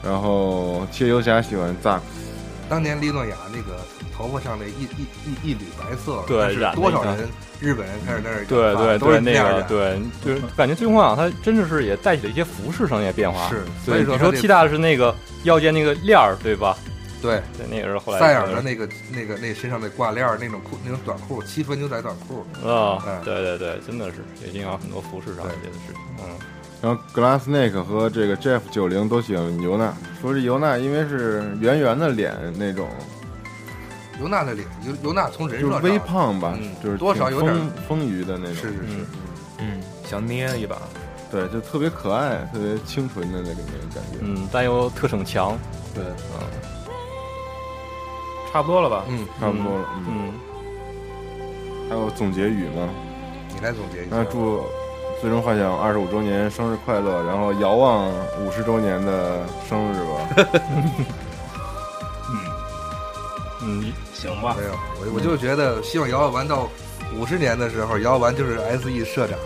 然后切游侠喜欢萨克斯，当年李诺亚那个头发上的一一一一缕白色，对是多少人日本人开始在那儿对对对，那样染个对，就是感觉最终幻想它真的是也带起了一些服饰上的变化。是，所对，以说你说替大的是那个腰间那个链儿，对吧？对对，那个是后来塞尔的那个那个那身上的挂链儿那种裤那种短裤，七分牛仔短裤，啊嗯，对对对，真的是也影响很多服饰上的对一些事情。嗯，然后 Glass Snake 和这个 Jeff 九零都喜欢尤娜，说这尤娜因为是圆圆的脸那种，尤娜的脸，尤尤娜从人就是微胖吧，嗯就是多少有点丰丰腴的那种，是是是嗯，嗯，想捏一把，对，就特别可爱，特别清纯的那里面感觉。嗯，但又特逞强。对，差不多了吧？嗯，差不多了。嗯，嗯，还有总结语吗？你来总结一下那。祝《最终幻想》二十五周年生日快乐，然后遥望五十周年的生日吧。(laughs) 嗯，嗯行吧没，有，我我就觉得希望姚玩到五十年的时候，姚玩就是 SE 社长，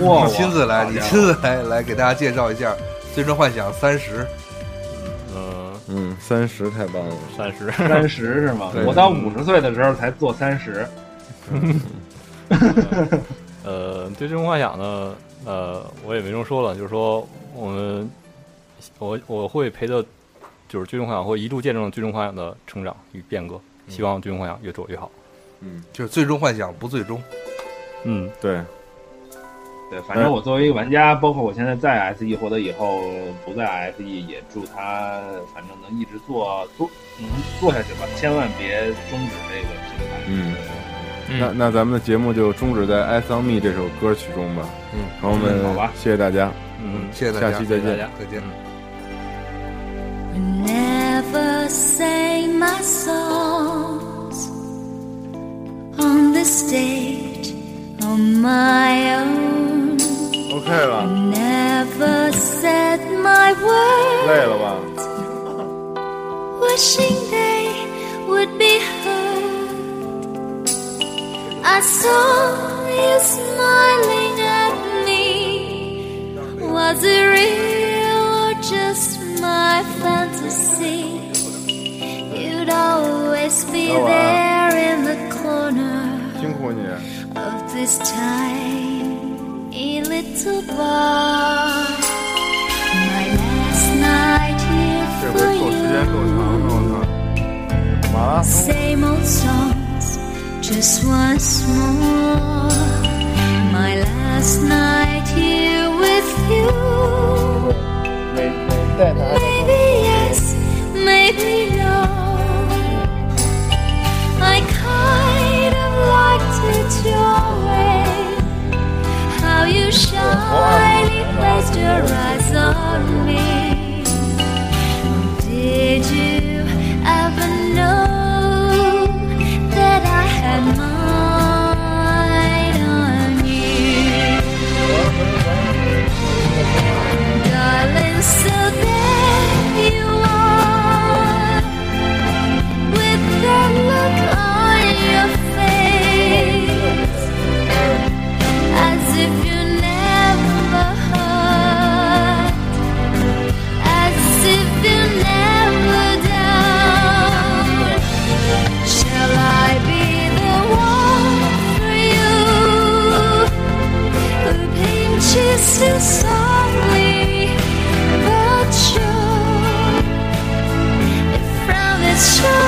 嚯你亲自来，你亲自来来给大家介绍一下《最终幻想三十》。嗯，嗯，三十太棒了。三十。三十是吗？我到五十岁的时候才做三十，(laughs) 呃，对这种幻想呢，呃，我也没这么说了，就是说我们，我我会陪着，就是最终幻想会一路见证最终幻想的成长与变革，希望最终幻想越做越好。嗯，就是最终幻想不最终，嗯，对，对，反正我作为一个玩家，包括我现在在 SE 或者以后不在 SE，也祝他反正能一直做做能做下去吧，千万别终止这个平台。嗯，嗯那那咱们的节目就终止在《I Saw Me》这首歌曲中吧。嗯，朋友们，好吧谢谢大家。嗯，谢谢大家，下期再见谢谢大家再见。Never say my songs the stage on my own. OK 了， Never said my word, 累了吧？ wishing they would be heard. I saw you smiling at me. Was it real or just my fantasy? You'd always be Oh, wow. there in the corner 辛苦你， of this Tiny little bar. My last night 这 here 回 for 够时间 you. 够长的，我操！马拉松 Same old songs, just once more. My last night here with you. 每每带他 Maybe yes, maybe no. I kind of liked it your way. How you shyly placed your eyes on me. Did you show